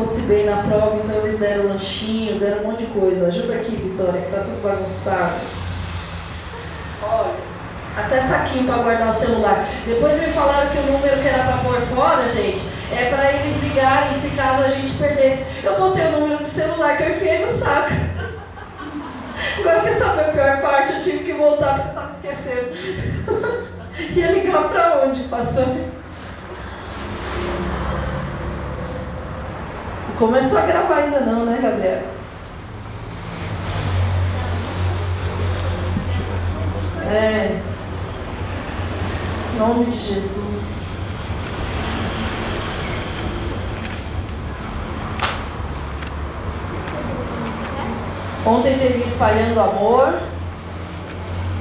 fosse bem na prova, então eles deram lanchinho, deram um monte de coisa. Ajuda aqui, Vitória, que tá tudo bagunçado. Olha, até saquinho para guardar o celular. Depois me falaram que o número que era para pôr fora, gente, é para eles ligarem se caso a gente perdesse. Eu botei o número do celular que eu enfiei no saco. Agora quer saber a pior parte? Eu tive que voltar porque eu estava esquecendo. Ia ligar para onde, passando? Começou a gravar ainda não, né, Gabriel? É. Em nome de Jesus. Ontem teve espalhando amor.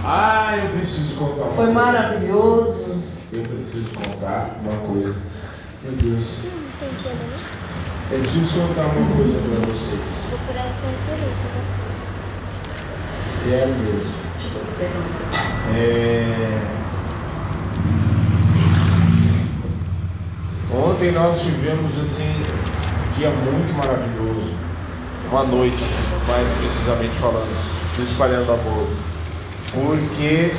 Ah, eu preciso contar uma Foi coisa. maravilhoso. Eu preciso contar uma coisa. Meu Deus. Eu preciso contar uma coisa para vocês. Vou por essa referência. Sério mesmo. Botar É... Ontem nós tivemos assim um dia muito maravilhoso, uma noite, mais precisamente falando, do Espalhando Amor, porque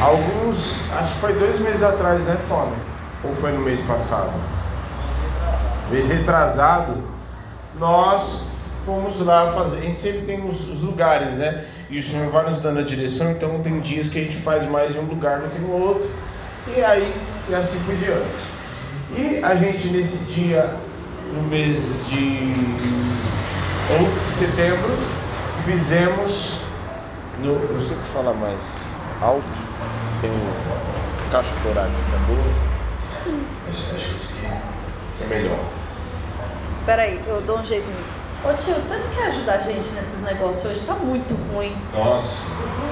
alguns, acho que foi dois meses atrás, né, Fome? Ou foi no mês passado? Mês retrasado, nós fomos lá fazer. A gente sempre tem os, os lugares, né? E o Senhor vai nos dando a direção, então tem dias que a gente faz mais em um lugar do que no outro. E aí, e assim por diante. E a gente nesse dia, no mês de setembro, fizemos no. Não sei o que falar mais alto. Tem caixa torácica que é boa. Acho, acho que esse aqui é melhor. Peraí, eu dou um jeito nisso. Ô tio, você não quer ajudar a gente nesses negócios hoje? Tá muito ruim. Nossa,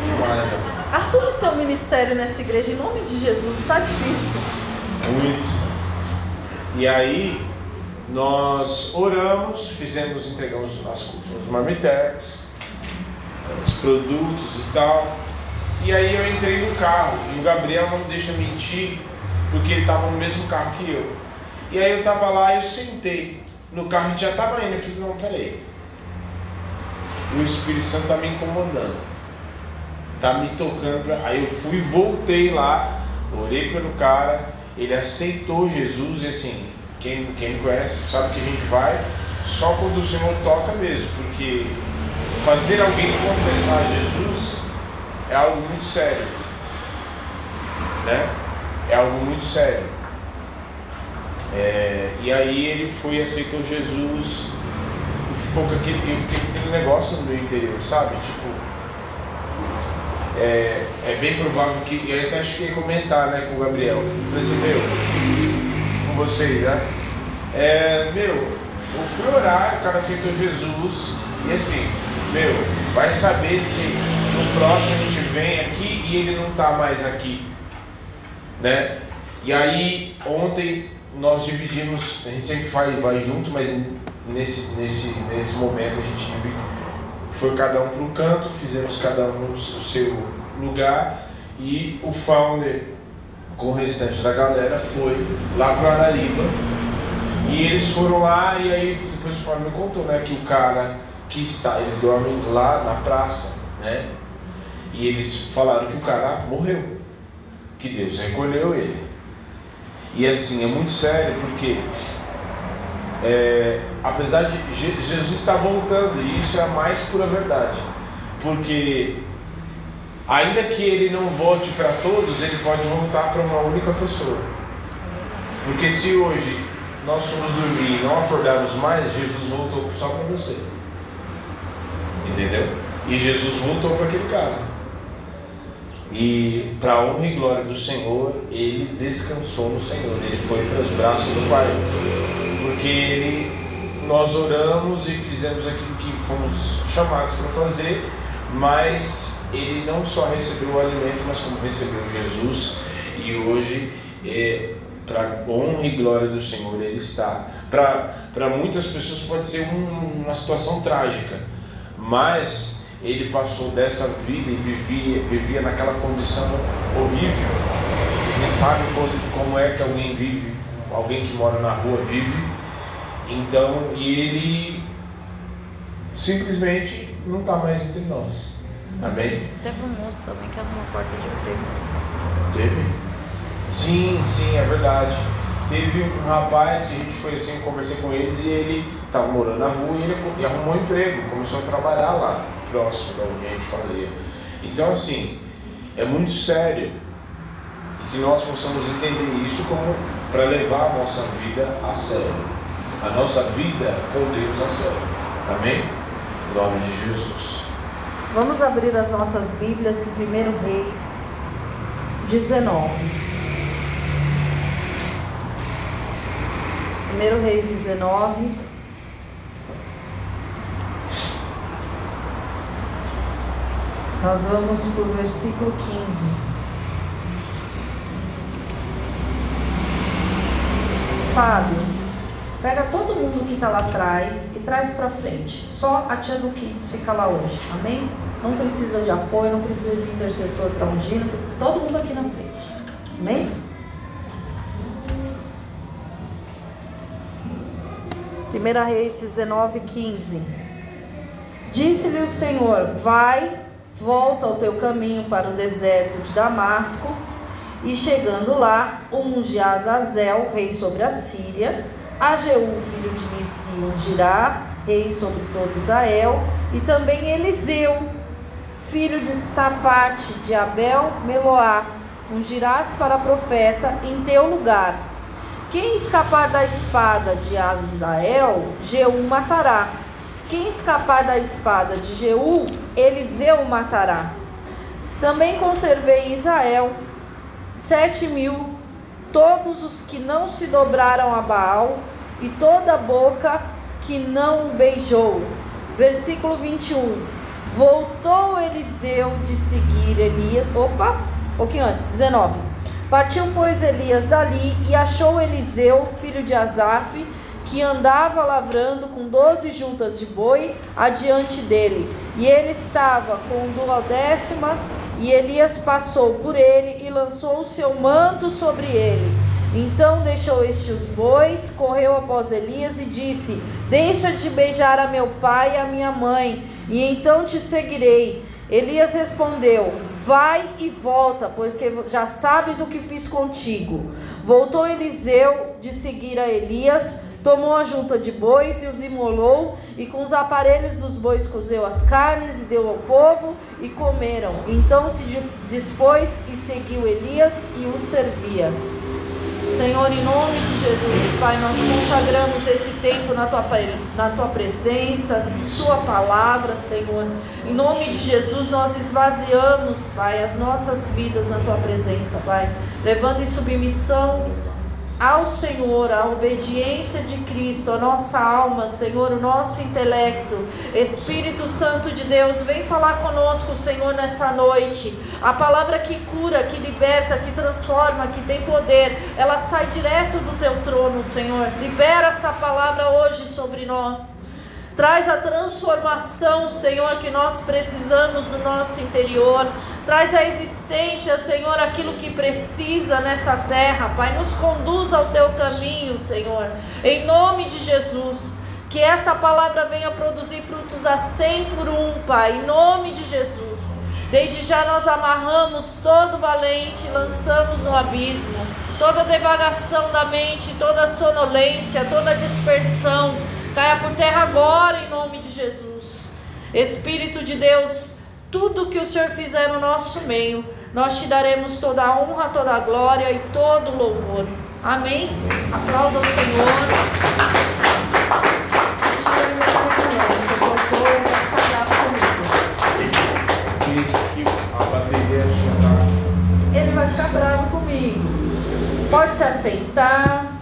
demais, né? Assume seu ministério nessa igreja em nome de Jesus, tá difícil. Muito. E aí nós oramos, fizemos, entregamos as, os marmitex, os produtos e tal. E aí eu entrei no carro e o Gabriel não me deixa mentir, porque ele estava no mesmo carro que eu. E aí eu estava lá e eu sentei. No carro a gente já estava indo. Eu falei, não, peraí. O Espírito Santo está me incomodando. Tá me tocando. Pra... Aí eu fui voltei lá, orei pelo cara, ele aceitou Jesus e assim, quem, quem me conhece sabe que a gente vai só quando o Senhor toca mesmo, porque fazer alguém confessar Jesus é algo muito sério. Né? É algo muito sério. É, e aí ele foi aceitou Jesus e ficou com aquele, eu fiquei com aquele negócio no meu interior, sabe? Tipo, é, é bem provável que. Eu até acho que ia comentar né, com o Gabriel. Nesse meu, com vocês, né? É, meu, eu fui orar, o cara aceitou Jesus. E assim, meu, vai saber se no próximo a gente vem aqui e ele não está mais aqui. Né? E aí, ontem nós dividimos, a gente sempre vai, vai junto, mas nesse, nesse, nesse momento a gente divide, foi cada um para um canto, fizemos cada um o seu lugar e o founder com o restante da galera foi lá para Arariba e eles foram lá e aí depois o founder me contou né, que o cara que está, eles dormem lá na praça, né? E eles falaram que o cara morreu, que Deus recolheu ele. E assim, é muito sério porque é, apesar de Je- Jesus está voltando, e isso é a mais pura verdade, porque ainda que ele não volte para todos, ele pode voltar para uma única pessoa. Porque se hoje nós somos dormir e não acordarmos mais, Jesus voltou só para você. Entendeu? E Jesus voltou para aquele cara. E para honra e glória do Senhor, ele descansou no Senhor, ele foi para os braços do Pai. Porque ele, nós oramos e fizemos aquilo que fomos chamados para fazer, mas ele não só recebeu o alimento, mas como recebeu Jesus, e hoje, é, para honra e glória do Senhor, ele está. Para muitas pessoas pode ser um- uma situação trágica, mas ele passou dessa vida e vivia, vivia naquela condição horrível. A gente sabe como, é que alguém vive alguém que mora na rua vive. Então, e ele simplesmente não está mais entre nós. Amém? Teve um moço também que arrumou porta de emprego. Teve? Sim, sim, é verdade. Teve um rapaz que a gente foi assim, conversei com eles e ele estava morando na rua e ele e arrumou um emprego, começou a trabalhar lá, próximo da onde a gente fazia. Então, assim, é muito sério que nós possamos entender isso como para levar a nossa vida a sério. A nossa vida com Deus a sério. Amém? Em nome de Jesus. Vamos abrir as nossas Bíblias em 1 Reis 19. 1 Reis 19. Nós vamos para o versículo 15. Fábio, pega todo mundo que está lá atrás e traz para frente. Só a tia do Kids fica lá hoje, amém? Não precisa de apoio, não precisa de intercessor para ungir, todo mundo aqui na frente, amém? Primeira Reis 19, 15. Disse-lhe o Senhor: Vai, volta ao teu caminho para o deserto de Damasco, e chegando lá, unge a Azazel, rei sobre a Síria, a Jeú, filho de Nisi, ungirá, rei sobre todo Israel, e também Eliseu, filho de Safate, de Abel, Meloá, ungirás para profeta em teu lugar. Quem escapar da espada de Azael, Jeú matará. Quem escapar da espada de Jeú, Eliseu matará. Também conservei em Israel sete mil, todos os que não se dobraram a Baal, e toda a boca que não o beijou. Versículo 21. Voltou Eliseu de seguir Elias. Opa, um pouquinho antes, 19. Partiu, pois, Elias dali e achou Eliseu, filho de Asaf, que andava lavrando com doze juntas de boi adiante dele. E ele estava com duodécima, e Elias passou por ele e lançou o seu manto sobre ele. Então deixou este os bois, correu após Elias e disse: Deixa de beijar a meu pai e a minha mãe, e então te seguirei. Elias respondeu: Vai e volta, porque já sabes o que fiz contigo. Voltou Eliseu de seguir a Elias, tomou a junta de bois e os imolou, e com os aparelhos dos bois cozeu as carnes e deu ao povo, e comeram. Então se dispôs e seguiu Elias e o servia. Senhor, em nome de Jesus, Pai, nós consagramos esse tempo na tua, na tua presença, Tua palavra, Senhor. Em nome de Jesus, nós esvaziamos, Pai, as nossas vidas na Tua presença, Pai, levando em submissão ao Senhor, a obediência de Cristo, a nossa alma, Senhor, o nosso intelecto. Espírito Santo de Deus, vem falar conosco, Senhor, nessa noite. A palavra que cura, que liberta, que transforma, que tem poder, ela sai direto do teu trono, Senhor. Libera essa palavra hoje sobre nós. Traz a transformação, Senhor, que nós precisamos no nosso interior. Traz a existência, Senhor, aquilo que precisa nessa terra. Pai, nos conduz ao teu caminho, Senhor. Em nome de Jesus. Que essa palavra venha produzir frutos a cem por um, Pai. Em nome de Jesus. Desde já nós amarramos todo valente, lançamos no abismo toda devagação da mente, toda sonolência, toda dispersão Caia por terra agora em nome de Jesus. Espírito de Deus, tudo que o Senhor fizer no nosso meio, nós te daremos toda a honra, toda a glória e todo o louvor. Amém? Aplauda o Senhor. Ele vai ficar bravo comigo. Pode se aceitar.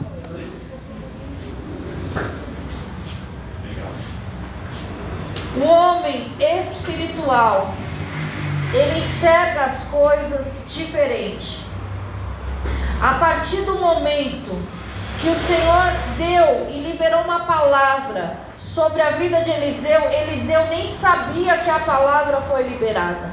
O homem espiritual, ele enxerga as coisas diferente. A partir do momento que o Senhor deu e liberou uma palavra sobre a vida de Eliseu, Eliseu nem sabia que a palavra foi liberada.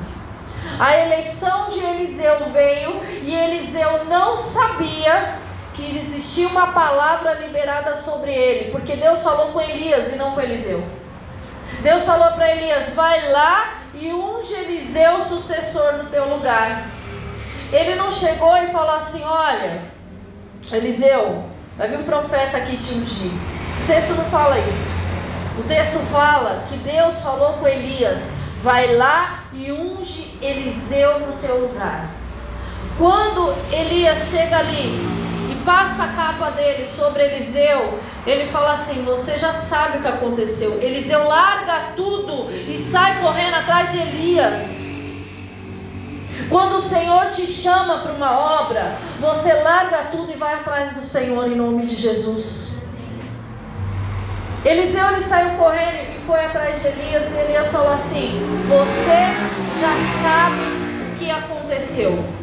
A eleição de Eliseu veio e Eliseu não sabia que existia uma palavra liberada sobre ele, porque Deus falou com Elias e não com Eliseu. Deus falou para Elias: vai lá e unge Eliseu sucessor no teu lugar. Ele não chegou e falou assim: olha, Eliseu, vai vir um profeta aqui te ungir. O texto não fala isso. O texto fala que Deus falou com Elias: vai lá e unge Eliseu no teu lugar. Quando Elias chega ali passa a capa dele sobre Eliseu, ele fala assim: Você já sabe o que aconteceu. Eliseu larga tudo e sai correndo atrás de Elias. Quando o Senhor te chama para uma obra, você larga tudo e vai atrás do Senhor em nome de Jesus. Eliseu ele saiu correndo e foi atrás de Elias e Elias falou assim: Você já sabe o que aconteceu.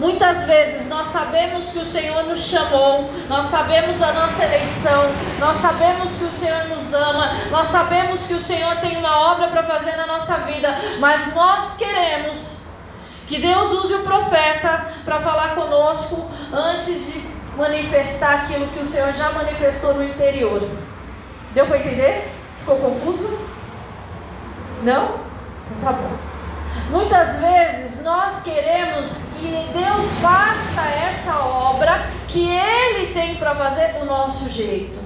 Muitas vezes nós sabemos que o Senhor nos chamou, nós sabemos a nossa eleição, nós sabemos que o Senhor nos ama, nós sabemos que o Senhor tem uma obra para fazer na nossa vida, mas nós queremos que Deus use o profeta para falar conosco antes de manifestar aquilo que o Senhor já manifestou no interior. Deu para entender? Ficou confuso? Não? Então tá bom. Muitas vezes nós queremos que Deus faça essa obra que Ele tem para fazer do nosso jeito.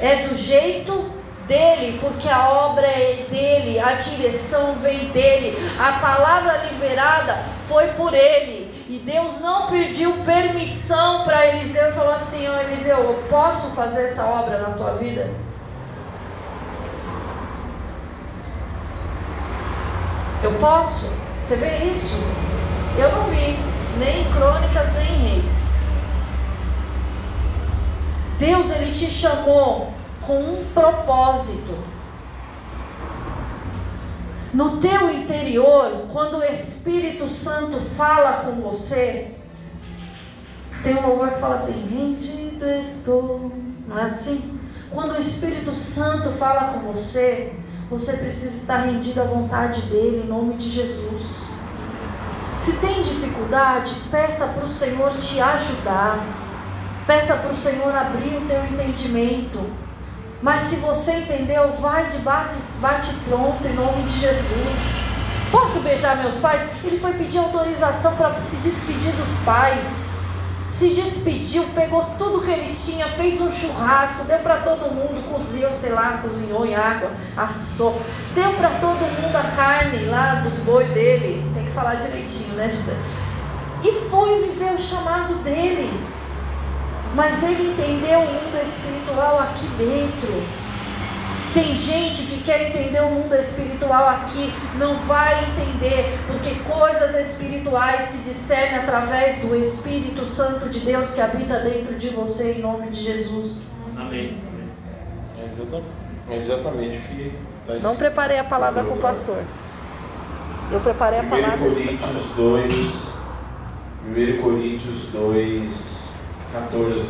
É do jeito dele, porque a obra é dele, a direção vem dele, a palavra liberada foi por ele. E Deus não pediu permissão para Eliseu e falou assim: Ó oh, Eliseu, eu posso fazer essa obra na tua vida? Eu posso? Você vê isso? Eu não vi, nem em crônicas, nem em reis. Deus, Ele te chamou com um propósito. No teu interior, quando o Espírito Santo fala com você, tem um louvor que fala assim: rendido estou. Não é assim? Quando o Espírito Santo fala com você, você precisa estar rendido à vontade dele, em nome de Jesus. Se tem dificuldade, peça para o Senhor te ajudar. Peça para o Senhor abrir o teu entendimento. Mas se você entendeu, vai de bate, bate pronto em nome de Jesus. Posso beijar meus pais? Ele foi pedir autorização para se despedir dos pais se despediu, pegou tudo que ele tinha, fez um churrasco, deu para todo mundo, cozinhou, sei lá, cozinhou em água, assou, deu para todo mundo a carne lá dos boi dele, tem que falar direitinho, né? E foi viver o chamado dele. Mas ele entendeu o mundo espiritual aqui dentro. Tem gente que quer entender o mundo espiritual aqui, não vai entender, porque coisas espirituais se discernem através do Espírito Santo de Deus que habita dentro de você, em nome de Jesus. Amém. É exatamente, é exatamente o que está Não preparei a palavra com o pastor. Eu preparei a palavra. 1 Coríntios 2, 1 Coríntios 2, 14.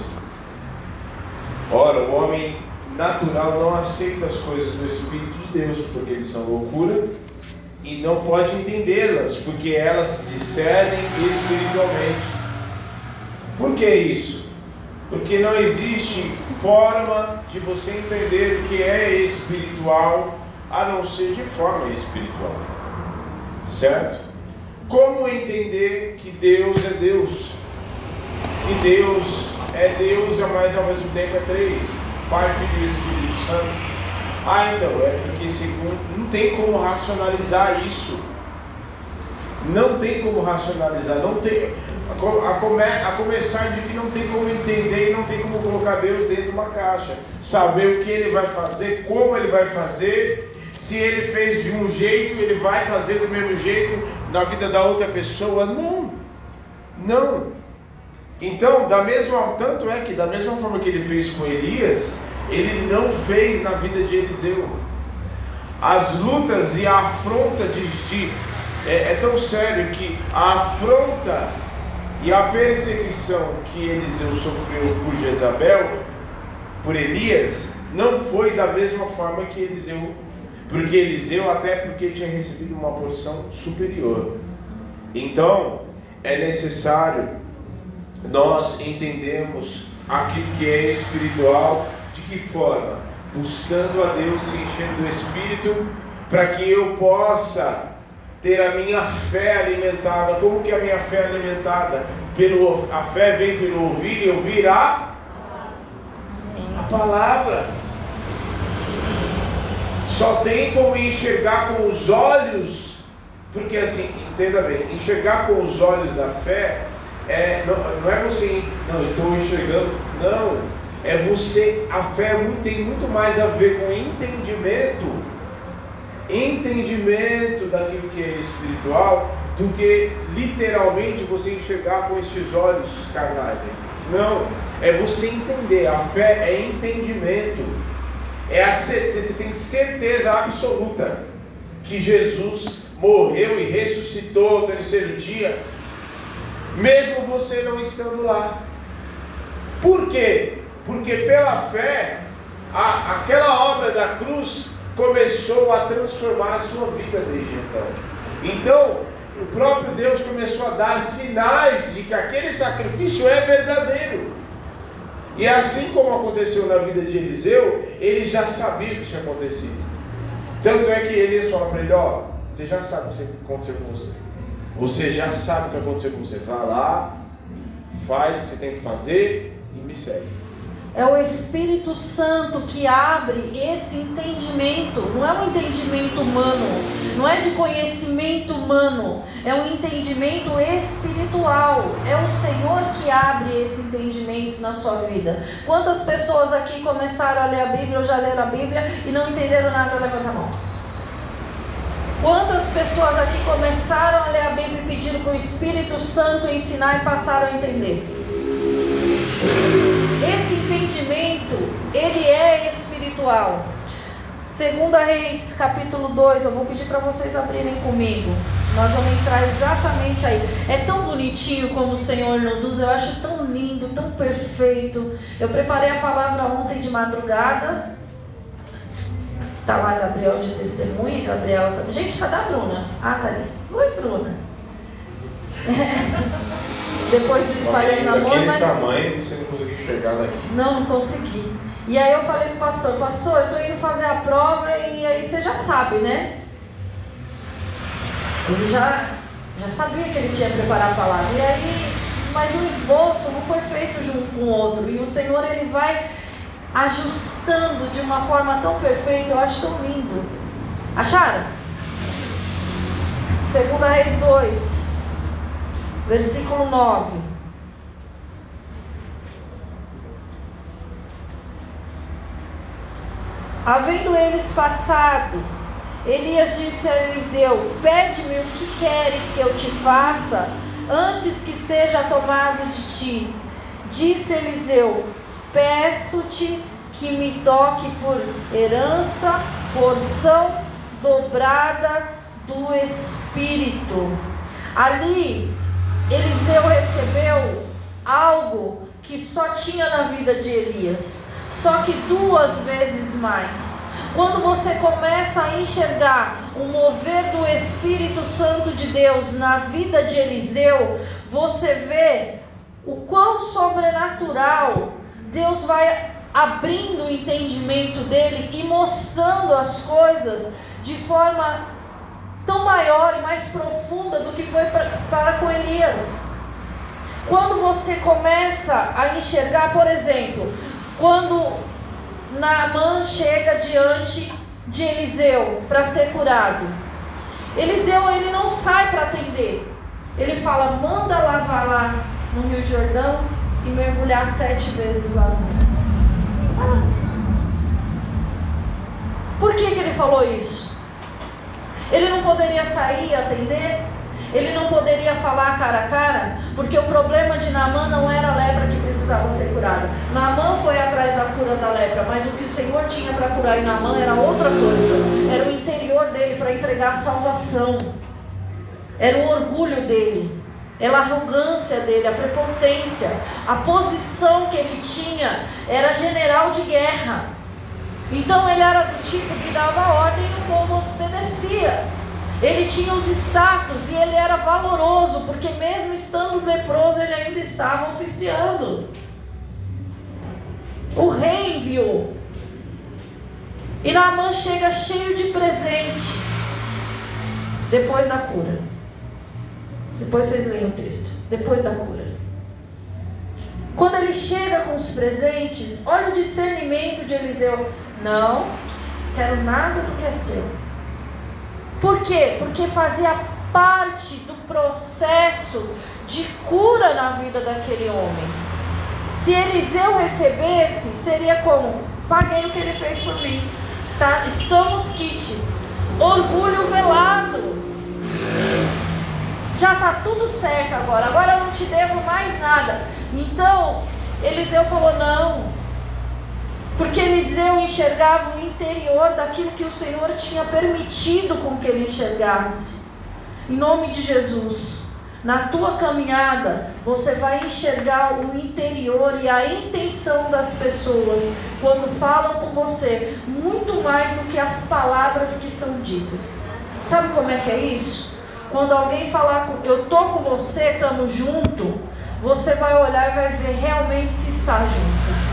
Ora, o homem natural não aceita as coisas do Espírito de Deus, porque eles são loucura, e não pode entendê-las, porque elas se discernem espiritualmente. Por que isso? Porque não existe forma de você entender o que é espiritual a não ser de forma espiritual. Certo? Como entender que Deus é Deus? Que Deus é Deus, mas ao mesmo tempo é três Pai, Filho e Espírito Santo? Então, é porque segundo, não tem como racionalizar isso. Não tem como racionalizar, não tem. A, come, a começar de que não tem como entender e não tem como colocar Deus dentro de uma caixa. Saber o que ele vai fazer, como ele vai fazer, se ele fez de um jeito, ele vai fazer do mesmo jeito na vida da outra pessoa. Não, não. Então, da mesma, tanto é que da mesma forma que ele fez com Elias, ele não fez na vida de Eliseu. As lutas e a afronta de, de é, é tão sério que a afronta e a perseguição que Eliseu sofreu por Jezabel, por Elias, não foi da mesma forma que Eliseu, porque Eliseu até porque tinha recebido uma porção superior. Então, é necessário nós entendemos aquilo que é espiritual. De que forma? Buscando a Deus, se enchendo do Espírito, para que eu possa ter a minha fé alimentada. Como que a minha fé é alimentada? Pelo, a fé vem pelo ouvir e ouvir a, a palavra. Só tem como enxergar com os olhos, porque assim, entenda bem, enxergar com os olhos da fé é, não, não é você, não, estou enxergando, não, é você, a fé é tem muito mais a ver com entendimento entendimento daquilo que é espiritual do que literalmente você enxergar com estes olhos carnais. Não, é você entender. A fé é entendimento. É a certeza, você tem certeza absoluta que Jesus morreu e ressuscitou ao terceiro dia, mesmo você não estando lá. Por quê? Porque pela fé, a, aquela obra da cruz começou a transformar a sua vida desde então. Então, o próprio Deus começou a dar sinais de que aquele sacrifício é verdadeiro. E assim como aconteceu na vida de Eliseu, ele já sabia o que tinha acontecido. Tanto é que Elias fala para ele: Ó, você já sabe o que aconteceu com você. Você já sabe o que aconteceu com você. Vá lá, faz o que você tem que fazer e me segue. É o Espírito Santo que abre esse entendimento. Não é um entendimento humano, não é de conhecimento humano, é um entendimento espiritual. É o Senhor que abre esse entendimento na sua vida. Quantas pessoas aqui começaram a ler a Bíblia ou já leram a Bíblia e não entenderam nada? Levanta a mão. Quantas pessoas aqui começaram a ler a Bíblia pediram que o Espírito Santo ensinar e passaram a entender? Esse entendimento, ele é espiritual. Segunda Reis, capítulo 2, eu vou pedir para vocês abrirem comigo. Nós vamos entrar exatamente aí. É tão bonitinho como o Senhor nos usa, eu acho tão lindo, tão perfeito. Eu preparei a palavra ontem de madrugada. Tá lá Gabriel de testemunha, Gabriel. Tá... Gente, cadê a Bruna? Ah, tá ali. Oi, Bruna. Depois do espalhei no amor, mas. tamanho você não conseguiu enxergar daqui. Não, não consegui. E aí eu falei pro pastor, pastor, eu tô indo fazer a prova e aí você já sabe, né? Ele já, já sabia que ele tinha preparado a palavra. E aí, mas o esboço não foi feito junto com o outro. E o Senhor ele vai ajustando de uma forma tão perfeita, eu acho tão lindo. Acharam? Segunda Reis 2 versículo 9. Havendo eles passado, Elias disse a Eliseu: Pede-me o que queres que eu te faça, antes que seja tomado de ti. Disse Eliseu: Peço-te que me toque por herança, porção dobrada do Espírito. Ali Eliseu recebeu algo que só tinha na vida de Elias, só que duas vezes mais. Quando você começa a enxergar o mover do Espírito Santo de Deus na vida de Eliseu, você vê o quão sobrenatural Deus vai abrindo o entendimento dele e mostrando as coisas de forma tão maior e mais profunda do que foi para com Elias. Quando você começa a enxergar, por exemplo, quando Naamã chega diante de Eliseu para ser curado, Eliseu ele não sai para atender. Ele fala: manda lavar lá no Rio Jordão e mergulhar sete vezes lá no rio. Por que, que ele falou isso? Ele não poderia sair e atender? Ele não poderia falar cara a cara? Porque o problema de Naamã não era a lepra que precisava ser curada. Naamã foi atrás da cura da lepra, mas o que o Senhor tinha para curar em Naamã era outra coisa. Era o interior dele para entregar a salvação. Era o orgulho dele. Era a arrogância dele, a prepotência. A posição que ele tinha era general de guerra. Então ele era do tipo que dava ordem e o povo obedecia. Ele tinha os status e ele era valoroso, porque mesmo estando leproso, ele ainda estava oficiando. O rei enviou. E Naamã chega cheio de presente depois da cura. Depois vocês leem o texto. Depois da cura. Quando ele chega com os presentes, olha o discernimento de Eliseu. Não, quero nada do que é seu. Por quê? Porque fazia parte do processo de cura na vida daquele homem. Se Eliseu recebesse, seria como: paguei o que ele fez por mim. Tá? Estamos quites. Orgulho velado. Já está tudo certo agora. Agora eu não te devo mais nada. Então, Eliseu falou: não. Porque Eliseu enxergava o interior daquilo que o Senhor tinha permitido com que ele enxergasse. Em nome de Jesus. Na tua caminhada, você vai enxergar o interior e a intenção das pessoas quando falam com você, muito mais do que as palavras que são ditas. Sabe como é que é isso? Quando alguém falar com eu tô com você, estamos junto, você vai olhar e vai ver realmente se está junto.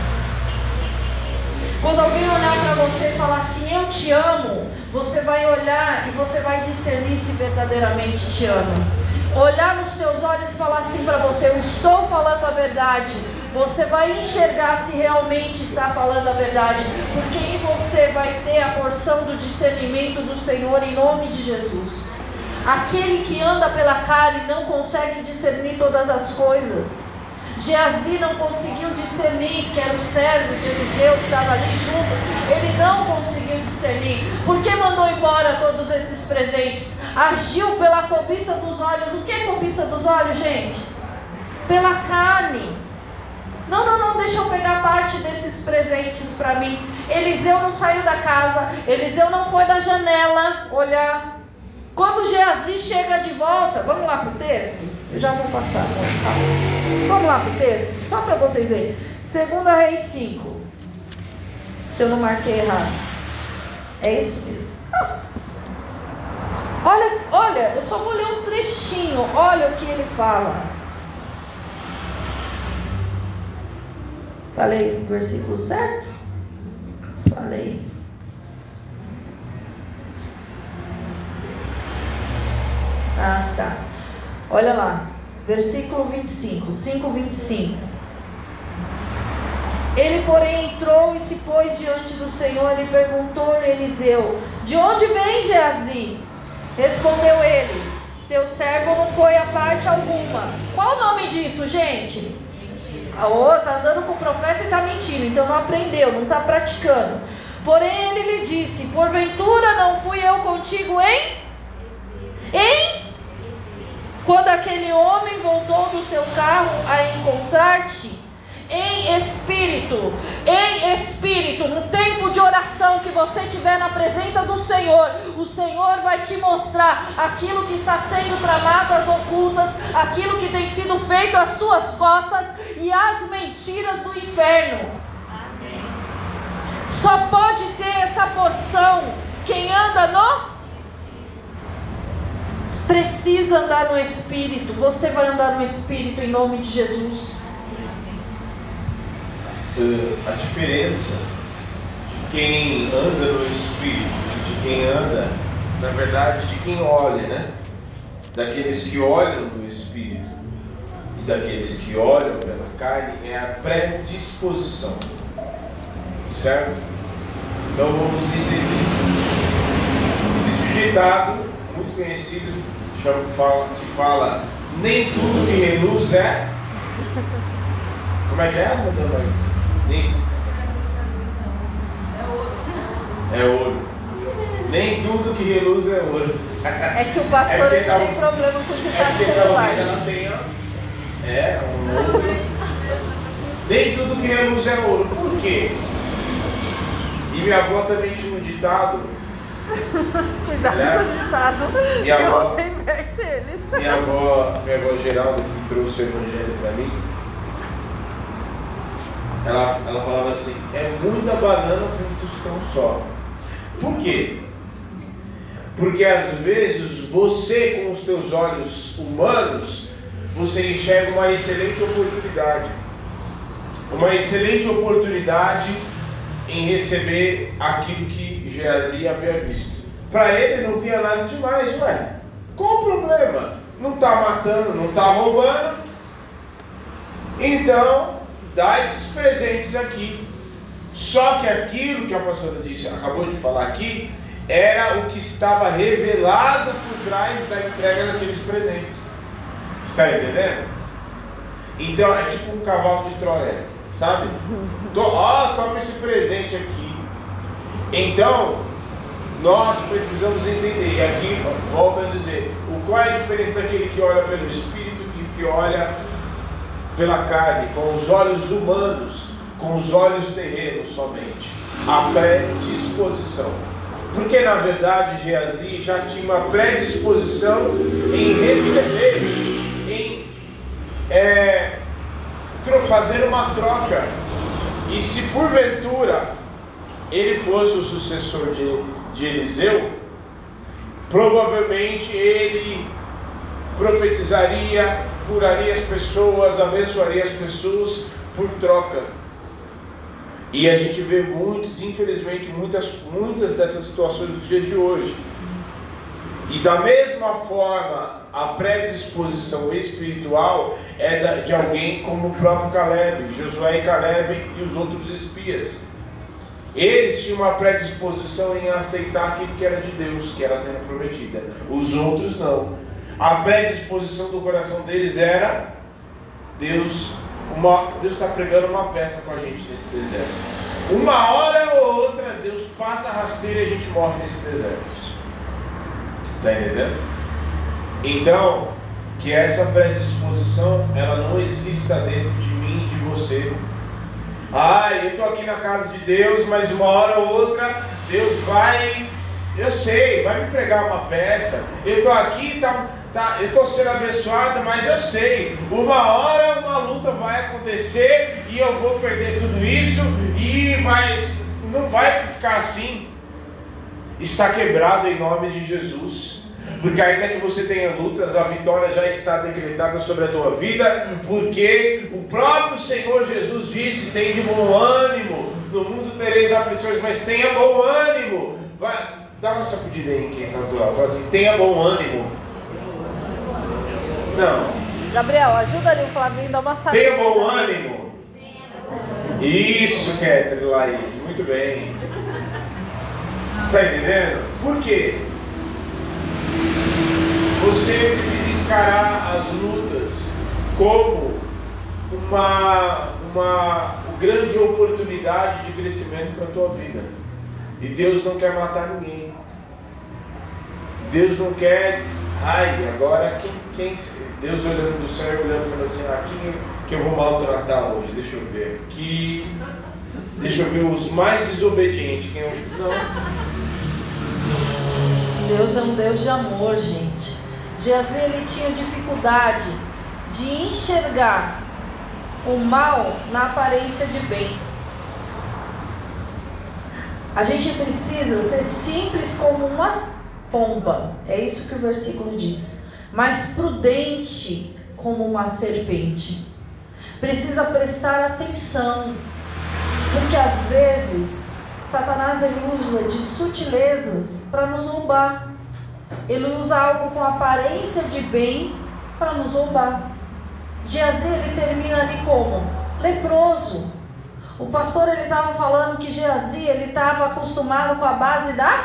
Quando alguém olhar para você e falar assim, eu te amo, você vai olhar e você vai discernir se verdadeiramente te ama olhar nos teus olhos e falar assim para você: Eu estou falando a verdade. Você vai enxergar se realmente está falando a verdade, porque em você vai ter a porção do discernimento do Senhor em nome de Jesus. Aquele que anda pela carne não consegue discernir todas as coisas. Geazi não conseguiu discernir, que era o servo de Eliseu que estava ali junto, ele não conseguiu discernir. Por que mandou embora todos esses presentes? Agiu pela cobiça dos olhos. O que é cobiça dos olhos, gente? Pela carne. Não, não, não, deixa eu pegar parte desses presentes para mim. Eliseu não saiu da casa, Eliseu não foi da janela olhar. Quando Geazi chega de volta, vamos lá para o texto? Eu já vou passar. Vamos lá para o texto, só para vocês verem. Segunda Reis 5. Se eu não marquei errado. É isso mesmo. Olha, olha, eu só vou ler um trechinho. Olha o que ele fala. Falei o versículo certo? Falei. Ah, está. Olha lá. Versículo 25. 5, 25. Ele, porém, entrou e se pôs diante do Senhor e perguntou-lhe Eliseu: De onde vem Geazi? Respondeu ele: Teu servo não foi a parte alguma. Qual o nome disso, gente? A outra andando com o profeta e está mentindo, então não aprendeu, não está praticando. Porém ele lhe disse: Porventura não fui eu contigo em? Em? Quando aquele homem voltou do seu carro a encontrar-te, em espírito, em espírito, no tempo de oração que você tiver na presença do Senhor, o Senhor vai te mostrar aquilo que está sendo tramado às ocultas, aquilo que tem sido feito às tuas costas e as mentiras do inferno. Amém. Só pode ter essa porção quem anda no precisa andar no espírito. Você vai andar no espírito em nome de Jesus a diferença de quem anda no Espírito, de quem anda, na verdade, de quem olha, né? Daqueles que olham no Espírito e daqueles que olham pela carne é a predisposição, certo? Então vamos entender. Existe um ditado muito conhecido que fala, que fala nem tudo que reluz é. Como é que é, Madame? Nem... É ouro. Nem tudo que reluz é ouro. É que o pastor é tem problema com o ditado é popular. Ela tem, ó, é, um ouro. Nem tudo que reluz é ouro. Por quê? E minha avó também tinha um ditado. Cuidado com o ditado. Minha avó, você inverte eles. Minha avó, minha avó Geralda, que trouxe o evangelho para mim, ela, ela falava assim: é muita banana com tostão só. Por quê? Porque às vezes você, com os teus olhos humanos, você enxerga uma excelente oportunidade. uma excelente oportunidade em receber aquilo que Geazi havia visto. Para ele não via nada demais, ué. Qual o problema? Não está matando, não está roubando. Então, dá esses presentes aqui. Só que aquilo que a pastora disse, acabou de falar aqui, era o que estava revelado por trás da entrega daqueles presentes. Está entendendo? Então é tipo um cavalo de Troia, sabe? Ó, oh, toma esse presente aqui. Então, nós precisamos entender, e aqui volto a dizer, o, qual é a diferença daquele que olha pelo Espírito e que olha pela carne, com os olhos humanos, com os olhos terrenos somente. A predisposição. Porque na verdade Geazi já tinha uma predisposição em receber, em é, fazer uma troca. E se porventura ele fosse o sucessor de, de Eliseu, provavelmente ele profetizaria, curaria as pessoas, abençoaria as pessoas por troca. E a gente vê muitos, infelizmente, muitas, muitas dessas situações nos dias de hoje. E da mesma forma, a predisposição espiritual é de alguém como o próprio Caleb, Josué e Caleb e os outros espias. Eles tinham uma predisposição em aceitar aquilo que era de Deus, que era a terra prometida. Os outros não. A predisposição do coração deles era Deus uma, Deus está pregando uma peça com a gente nesse deserto. Uma hora ou outra, Deus passa a rasteira e a gente morre nesse deserto. Está entendendo? Então, que essa predisposição ela não exista dentro de mim e de você. Ah, eu estou aqui na casa de Deus, mas uma hora ou outra Deus vai, eu sei, vai me pregar uma peça. Eu estou aqui, tá, tá, eu estou sendo abençoado, mas eu sei, uma hora uma luta vai acontecer e eu vou perder tudo isso e vai, não vai ficar assim. Está quebrado em nome de Jesus. Porque ainda que você tenha lutas, a vitória já está decretada sobre a tua vida, porque o próprio Senhor Jesus disse: tem de bom ânimo, no mundo tereis aflições, mas tenha bom ânimo. Vai, dá uma sacudida aí em quem está natural, fala assim: tenha bom ânimo. Não. Gabriel, ajuda ali o Flavinho a dar uma sacudida. Tenha bom ânimo. Isso, Catherine Laís, muito bem. Está entendendo? Por quê? Você precisa encarar as lutas como uma, uma grande oportunidade de crescimento para a tua vida. E Deus não quer matar ninguém. Deus não quer. Ai, agora quem, quem. Deus olhando do céu, olhando e falando assim: ah, quem que eu vou maltratar hoje? Deixa eu ver. Que. Deixa eu ver os mais desobedientes. Quem eu... Não. Deus é um Deus de amor, gente. Geazi ele tinha dificuldade de enxergar o mal na aparência de bem. A gente precisa ser simples como uma pomba, é isso que o versículo diz, mas prudente como uma serpente. Precisa prestar atenção, porque às vezes Satanás ele usa de sutilezas para nos roubar. Ele usa algo com aparência de bem para nos roubar. Geazi ele termina ali como leproso. O pastor ele estava falando que Geazi ele estava acostumado com a base da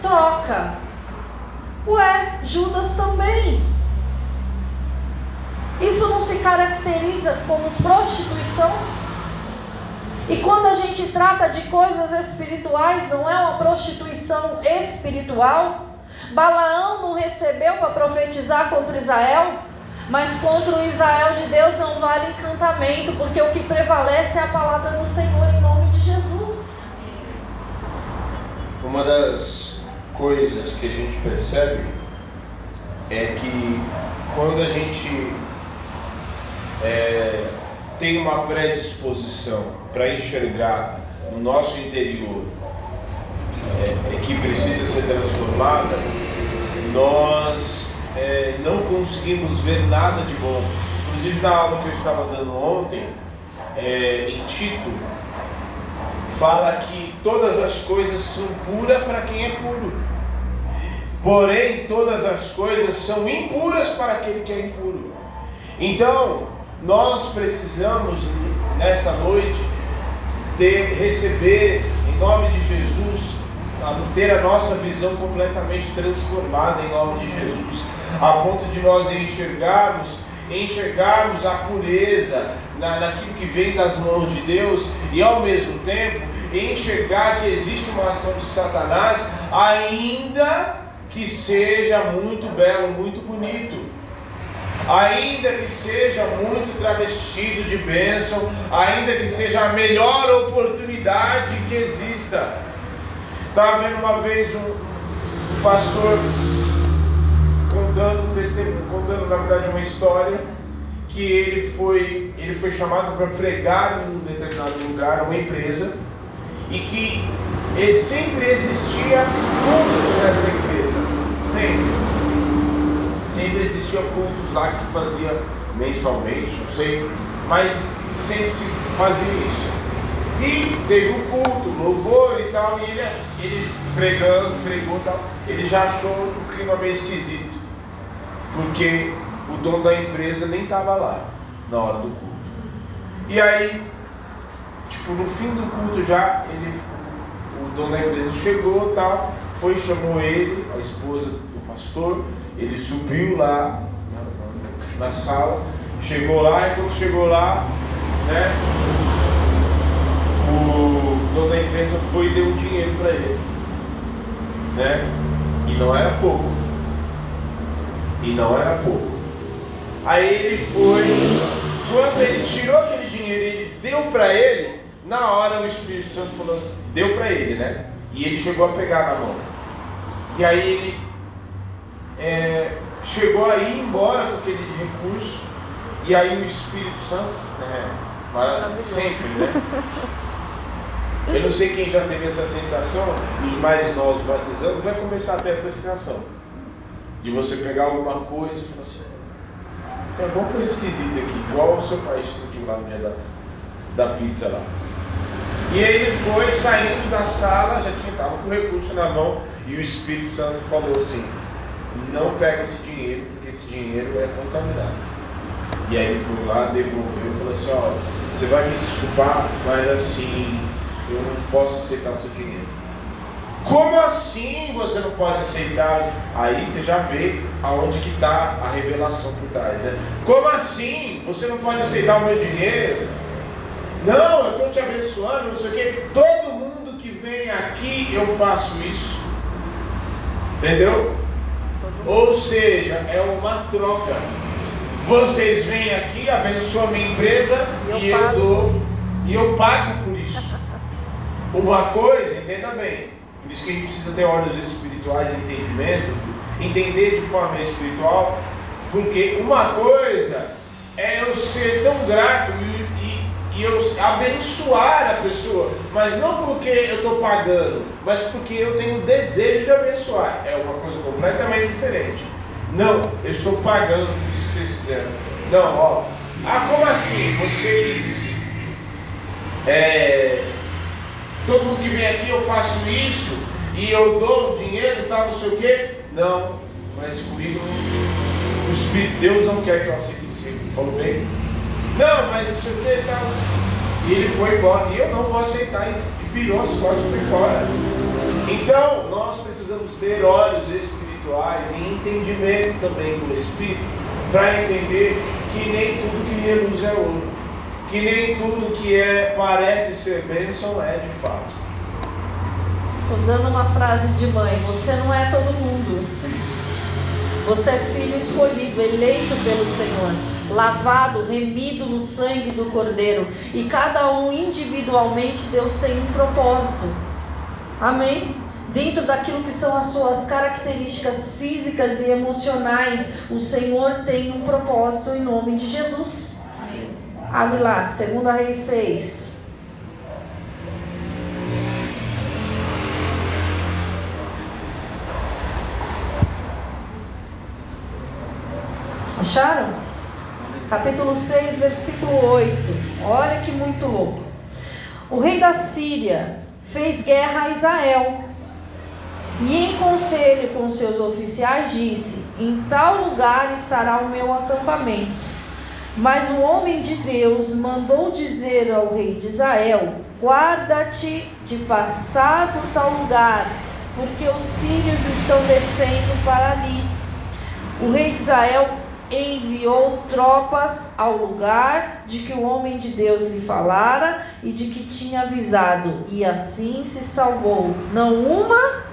troca. Ué, Judas também. Isso não se caracteriza como prostituição? E quando a gente trata de coisas espirituais, não é uma prostituição espiritual? Balaão não recebeu para profetizar contra Israel? Mas contra o Israel de Deus não vale encantamento, porque o que prevalece é a palavra do Senhor em nome de Jesus. Uma das coisas que a gente percebe é que quando a gente é, tem uma predisposição para enxergar no nosso interior é, é que precisa ser transformada, nós é, não conseguimos ver nada de bom. Inclusive na aula que eu estava dando ontem, é, em Tito, fala que todas as coisas são puras para quem é puro. Porém, todas as coisas são impuras para aquele que é impuro. Então, nós precisamos nessa noite ter, receber, em nome de Jesus, ter a nossa visão completamente transformada em nome de Jesus, a ponto de nós enxergarmos, enxergarmos a pureza na, naquilo que vem das mãos de Deus e ao mesmo tempo enxergar que existe uma ação de Satanás, ainda que seja muito belo, muito bonito ainda que seja muito travestido de bênção, ainda que seja a melhor oportunidade que exista. Estava vendo uma vez um, pastor contando contando na verdade uma história que ele foi, ele foi chamado para pregar em um determinado lugar, uma empresa, e que sempre existia cultos nessa empresa, sempre sempre existiam cultos lá que se fazia mensalmente, não sei, mas sempre se fazia isso. E teve um culto, louvor e tal, e ele, ele pregando, pregou e tal, ele já achou o clima meio esquisito, porque o dono da empresa nem estava lá na hora do culto. E aí, tipo, no fim do culto já, ele, o dono da empresa chegou tal, foi, chamou ele, a esposa do pastor, ele subiu lá na, sala, chegou lá e quando chegou lá, né, o dono da empresa foi e deu um dinheiro para ele. Né? E não era pouco. E não era pouco. Aí ele foi, quando ele tirou aquele dinheiro e ele deu para ele, na hora o Espírito Santo falou assim, deu para ele, né? E ele chegou a pegar na mão. E aí ele é, chegou a ir embora com aquele recurso, e aí o Espírito Santo, é, para sempre, né? Eu não sei quem já teve essa sensação, os mais novos batizando, vai começar a ter essa sensação. De você pegar alguma coisa e falar assim, tem alguma coisa esquisita aqui, igual o seu pai sentiu lá no dia da, da pizza lá. E aí ele foi saindo da sala, já tinha estava com o recurso na mão, e o Espírito Santo falou assim, não pega esse dinheiro, porque esse dinheiro é contaminado. E aí ele foi lá, devolveu e falou assim, olha, você vai me desculpar, mas assim, eu não posso aceitar o seu dinheiro. Como assim você não pode aceitar? Aí você já vê aonde que está a revelação por trás. Né? Como assim você não pode aceitar o meu dinheiro? Não, eu estou te abençoando, não sei o quê. Todo mundo que vem aqui eu faço isso. Entendeu? Ou seja, é uma troca. Vocês vêm aqui, abençoam a minha empresa eu e eu dou e eu pago por isso. Uma coisa, entenda bem, por isso que a gente precisa ter olhos espirituais e entendimento, entender de forma espiritual, porque uma coisa é eu ser tão grato e, e eu abençoar a pessoa, mas não porque eu estou pagando, mas porque eu tenho desejo de abençoar. É uma coisa completamente diferente. Não, eu estou pagando por isso que vocês fizeram. Não, ó. Ah, como assim? Vocês. É, todo mundo que vem aqui eu faço isso e eu dou dinheiro e tal, não sei o quê. Não, mas comigo o Espírito de Deus não quer que eu aceite. Ele falou bem. Não, mas não sei o que e tal. E ele foi embora. E eu não vou aceitar. E virou as costas e foi embora. Então, nós precisamos ter olhos espirituais e entendimento também do Espírito para entender que nem tudo que reluz é ouro. Que nem tudo que é, parece ser bênção é de fato. Usando uma frase de mãe, você não é todo mundo. Você é filho escolhido, eleito pelo Senhor lavado, remido no sangue do Cordeiro. E cada um individualmente, Deus tem um propósito. Amém? Dentro daquilo que são as suas características físicas e emocionais, o Senhor tem um propósito em nome de Jesus. Abre lá, 2 Reis 6. Acharam? capítulo 6, versículo 8. Olha que muito louco. O rei da Síria fez guerra a Israel e, em conselho com seus oficiais, disse: Em tal lugar estará o meu acampamento. Mas o homem de Deus mandou dizer ao rei de Israel: Guarda-te de passar por tal lugar, porque os sírios estão descendo para ali. O rei de Israel enviou tropas ao lugar de que o homem de Deus lhe falara e de que tinha avisado, e assim se salvou, não uma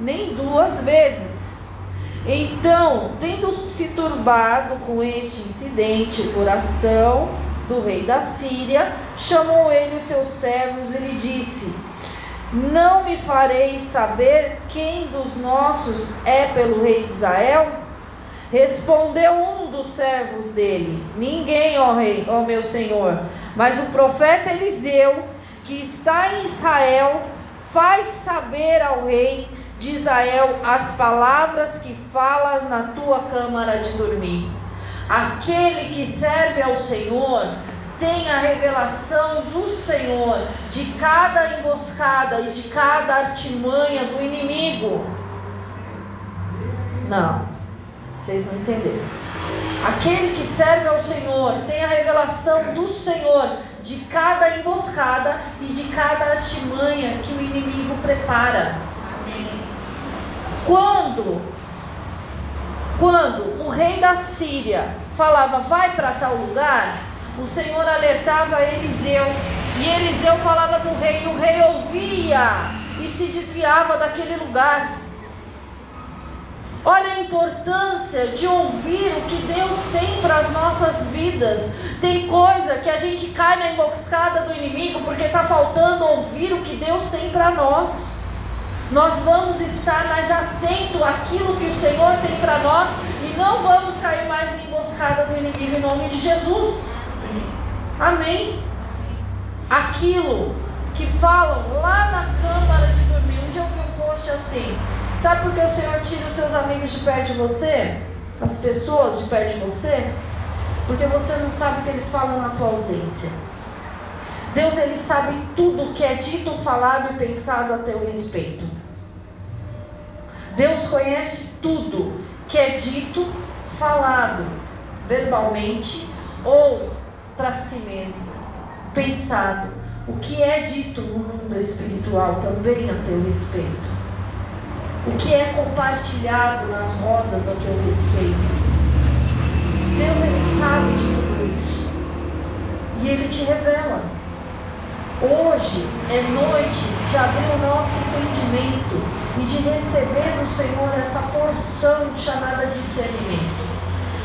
nem duas vezes. Então, tendo se turbado com este incidente o coração do rei da Síria, chamou ele os seus servos e lhe disse: Não me fareis saber quem dos nossos é pelo rei de Israel? Respondeu um dos servos dele: Ninguém, ó rei, ó meu senhor, mas o profeta Eliseu, que está em Israel, faz saber ao rei de Israel as palavras que falas na tua câmara de dormir. Aquele que serve ao Senhor tem a revelação do Senhor de cada emboscada e de cada artimanha do inimigo. Não, vocês não entenderam. Aquele que serve ao Senhor tem a revelação do Senhor de cada emboscada e de cada artimanha que o inimigo prepara. Quando quando o rei da Síria falava, vai para tal lugar, o Senhor alertava Eliseu. E Eliseu falava para o rei, e o rei ouvia e se desviava daquele lugar. Olha a importância de ouvir o que Deus tem para as nossas vidas. Tem coisa que a gente cai na emboscada do inimigo porque está faltando ouvir o que Deus tem para nós nós vamos estar mais atentos àquilo que o Senhor tem para nós e não vamos cair mais em emboscada do inimigo em nome de Jesus. Amém? Aquilo que falam lá na câmara de dormir. Dia eu vi um post assim. Sabe por que o Senhor tira os seus amigos de perto de você? As pessoas de perto de você? Porque você não sabe o que eles falam na tua ausência. Deus ele sabe tudo que é dito, falado e pensado a teu respeito. Deus conhece tudo que é dito, falado verbalmente ou para si mesmo, pensado. O que é dito no mundo espiritual também a teu respeito. O que é compartilhado nas rodas a teu respeito. Deus ele sabe de tudo isso. E ele te revela. Hoje é noite de abrir o nosso entendimento e de receber do Senhor essa porção chamada discernimento.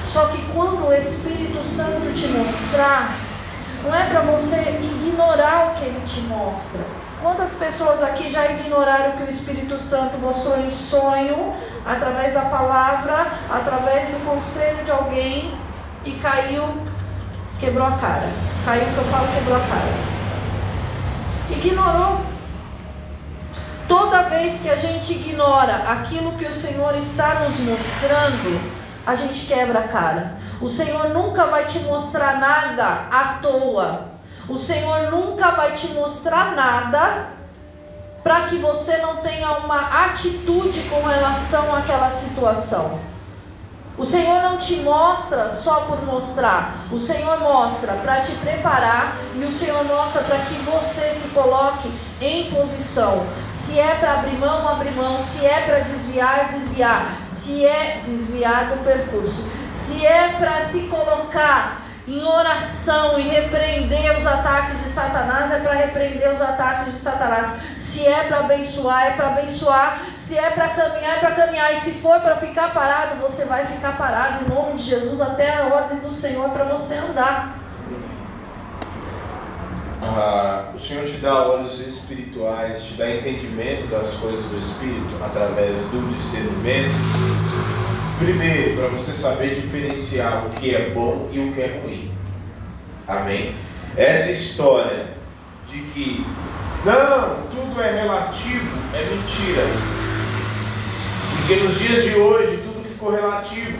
Só que quando o Espírito Santo te mostrar, não é para você ignorar o que ele te mostra. Quantas pessoas aqui já ignoraram que o Espírito Santo mostrou em sonho, através da palavra, através do conselho de alguém e caiu, quebrou a cara. Caiu que eu falo quebrou a cara. Ignorou Toda vez que a gente ignora aquilo que o Senhor está nos mostrando, a gente quebra a cara. O Senhor nunca vai te mostrar nada à toa. O Senhor nunca vai te mostrar nada para que você não tenha uma atitude com relação àquela situação. O Senhor não te mostra só por mostrar, o Senhor mostra para te preparar e o Senhor mostra para que você se coloque em posição. Se é para abrir mão, abrir mão. Se é para desviar, desviar. Se é desviar do percurso. Se é para se colocar em oração e repreender os ataques de Satanás, é para repreender os ataques de Satanás. Se é para abençoar, é para abençoar. Se é para caminhar, é para caminhar. E se for para ficar parado, você vai ficar parado em nome de Jesus até a ordem do Senhor para você andar. Ah, o Senhor te dá olhos espirituais, te dá entendimento das coisas do Espírito através do discernimento. Primeiro, para você saber diferenciar o que é bom e o que é ruim. Amém? Essa história de que não, tudo é relativo, é mentira. Porque nos dias de hoje tudo ficou relativo.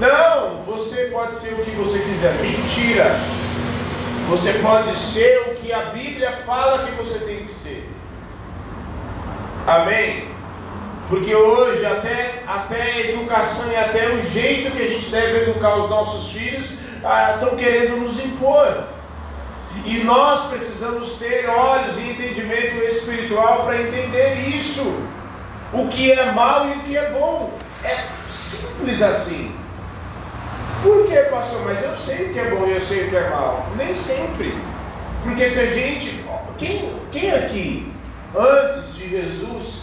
Não, você pode ser o que você quiser. Mentira. Você pode ser o que a Bíblia fala que você tem que ser. Amém? Porque hoje até, até a educação e até o jeito que a gente deve educar os nossos filhos ah, estão querendo nos impor. E nós precisamos ter olhos e entendimento espiritual para entender isso. O que é mal e o que é bom. É simples assim. Por que, pastor? Mas eu sei o que é bom e eu sei o que é mal. Nem sempre. Porque se a gente. Quem, quem aqui, antes de Jesus,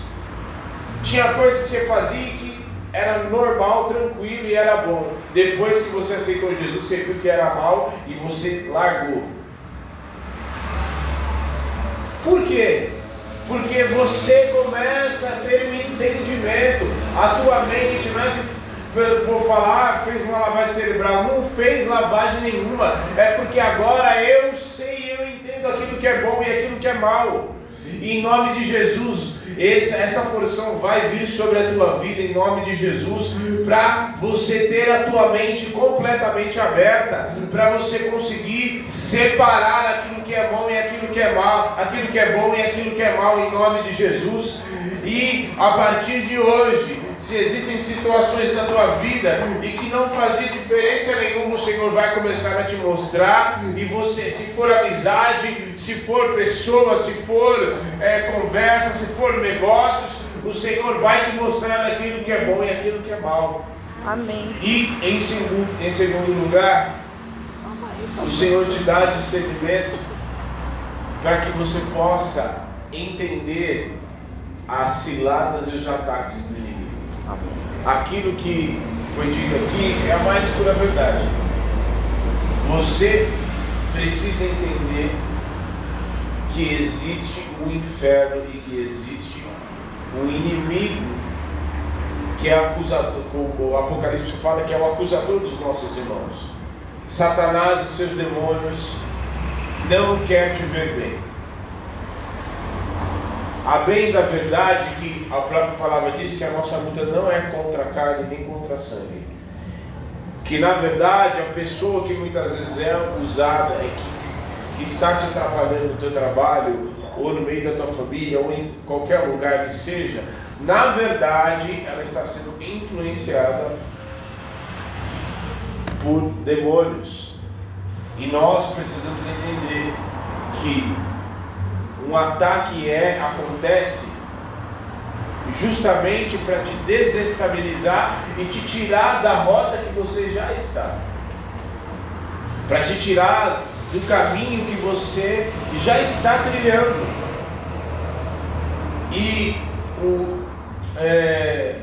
tinha coisas que você fazia que era normal, tranquilo e era bom. Depois que você aceitou Jesus, você viu que era mal e você largou. Por quê? Porque você começa a ter um entendimento. A tua mente não é por falar, fez uma lavagem cerebral. Não fez lavagem nenhuma. É porque agora eu sei, eu entendo aquilo que é bom e aquilo que é mal. E em nome de Jesus, essa, essa porção vai vir sobre a tua vida em nome de Jesus, para você ter a tua mente completamente aberta, para você conseguir separar aquilo que é bom e aquilo que é mal, aquilo que é bom e aquilo que é mal em nome de Jesus. E a partir de hoje, se existem situações na tua vida e que não fazia diferença nenhuma, o Senhor vai começar a te mostrar. E você, se for amizade, se for pessoa, se for é, conversa, se for negócios, o Senhor vai te mostrar aquilo que é bom e aquilo que é mal. Amém. E em segundo, em segundo lugar, o Senhor te dá discernimento para que você possa entender as ciladas e os ataques do inimigo. Aquilo que foi dito aqui é a mais pura verdade. Você precisa entender que existe o inferno e que existe um inimigo que é acusador, o Apocalipse fala que é o acusador dos nossos irmãos. Satanás e seus demônios não quer te ver bem. A bem da verdade que a própria palavra diz que a nossa luta não é contra a carne nem contra a sangue. Que na verdade a pessoa que muitas vezes é usada é que, que está te atrapalhando no teu trabalho, ou no meio da tua família, ou em qualquer lugar que seja, na verdade ela está sendo influenciada por demônios. E nós precisamos entender que um ataque é acontece justamente para te desestabilizar e te tirar da rota que você já está. Para te tirar do caminho que você já está trilhando. E o é,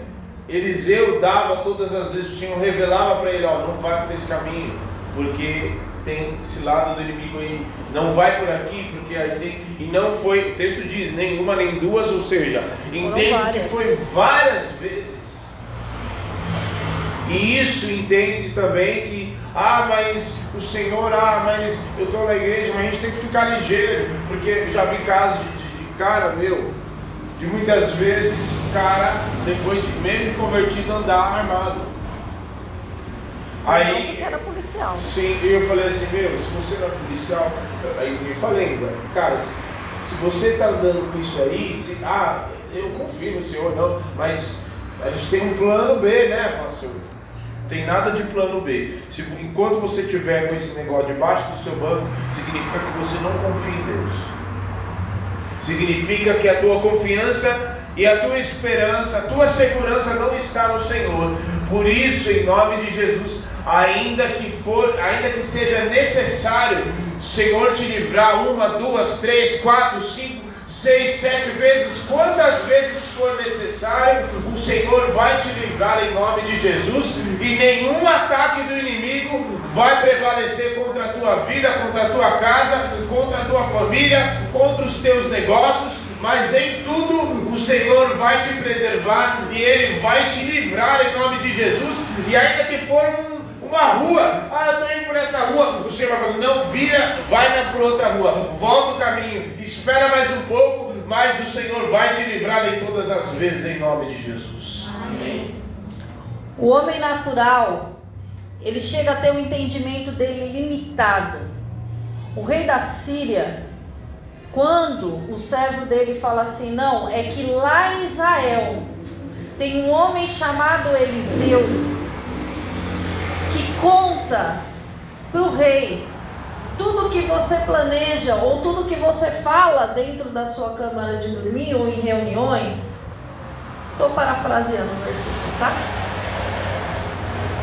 Eliseu dava todas as vezes, o Senhor revelava para ele, ó, não vai por esse caminho, porque tem cilada do inimigo aí, não vai por aqui, porque aí tem. E não foi, o texto diz, nenhuma nem duas, ou seja, entende que foi várias vezes. E isso entende-se também que, ah, mas o Senhor, ah, mas eu estou na igreja, mas a gente tem que ficar ligeiro, porque já vi casos de, de, de cara, meu, de muitas vezes, cara, depois de mesmo convertido, andar armado. Aí, policial. Sim, eu falei assim, meu, se você não é policial, aí eu falei ainda, cara, se você está andando com isso aí, se, ah, eu confio no senhor, não, mas a gente tem um plano B, né, pastor? Tem nada de plano B. Se, enquanto você tiver com esse negócio debaixo do seu banco, significa que você não confia em Deus. Significa que a tua confiança e a tua esperança, a tua segurança não está no Senhor. Por isso, em nome de Jesus, ainda que for, ainda que seja necessário, o Senhor te livrar uma, duas, três, quatro, cinco, seis, sete vezes, quantas vezes for necessário, o Senhor vai te livrar em nome de Jesus e nenhum ataque do inimigo vai prevalecer contra a tua vida, contra a tua casa, contra a tua família, contra os teus negócios, mas em tudo o Senhor vai te preservar e Ele vai te livrar em nome de Jesus, e ainda que for um uma rua, ah, eu estou indo por essa rua. O Senhor vai falando, não, vira, vai por outra rua, volta o caminho, espera mais um pouco, mas o Senhor vai te livrar em todas as vezes, em nome de Jesus. Amém. O homem natural ele chega a ter um entendimento dele limitado. O rei da Síria, quando o servo dele fala assim, não, é que lá em Israel tem um homem chamado Eliseu que conta para o rei tudo que você planeja ou tudo que você fala dentro da sua câmara de dormir ou em reuniões. Estou parafraseando o versículo, tá?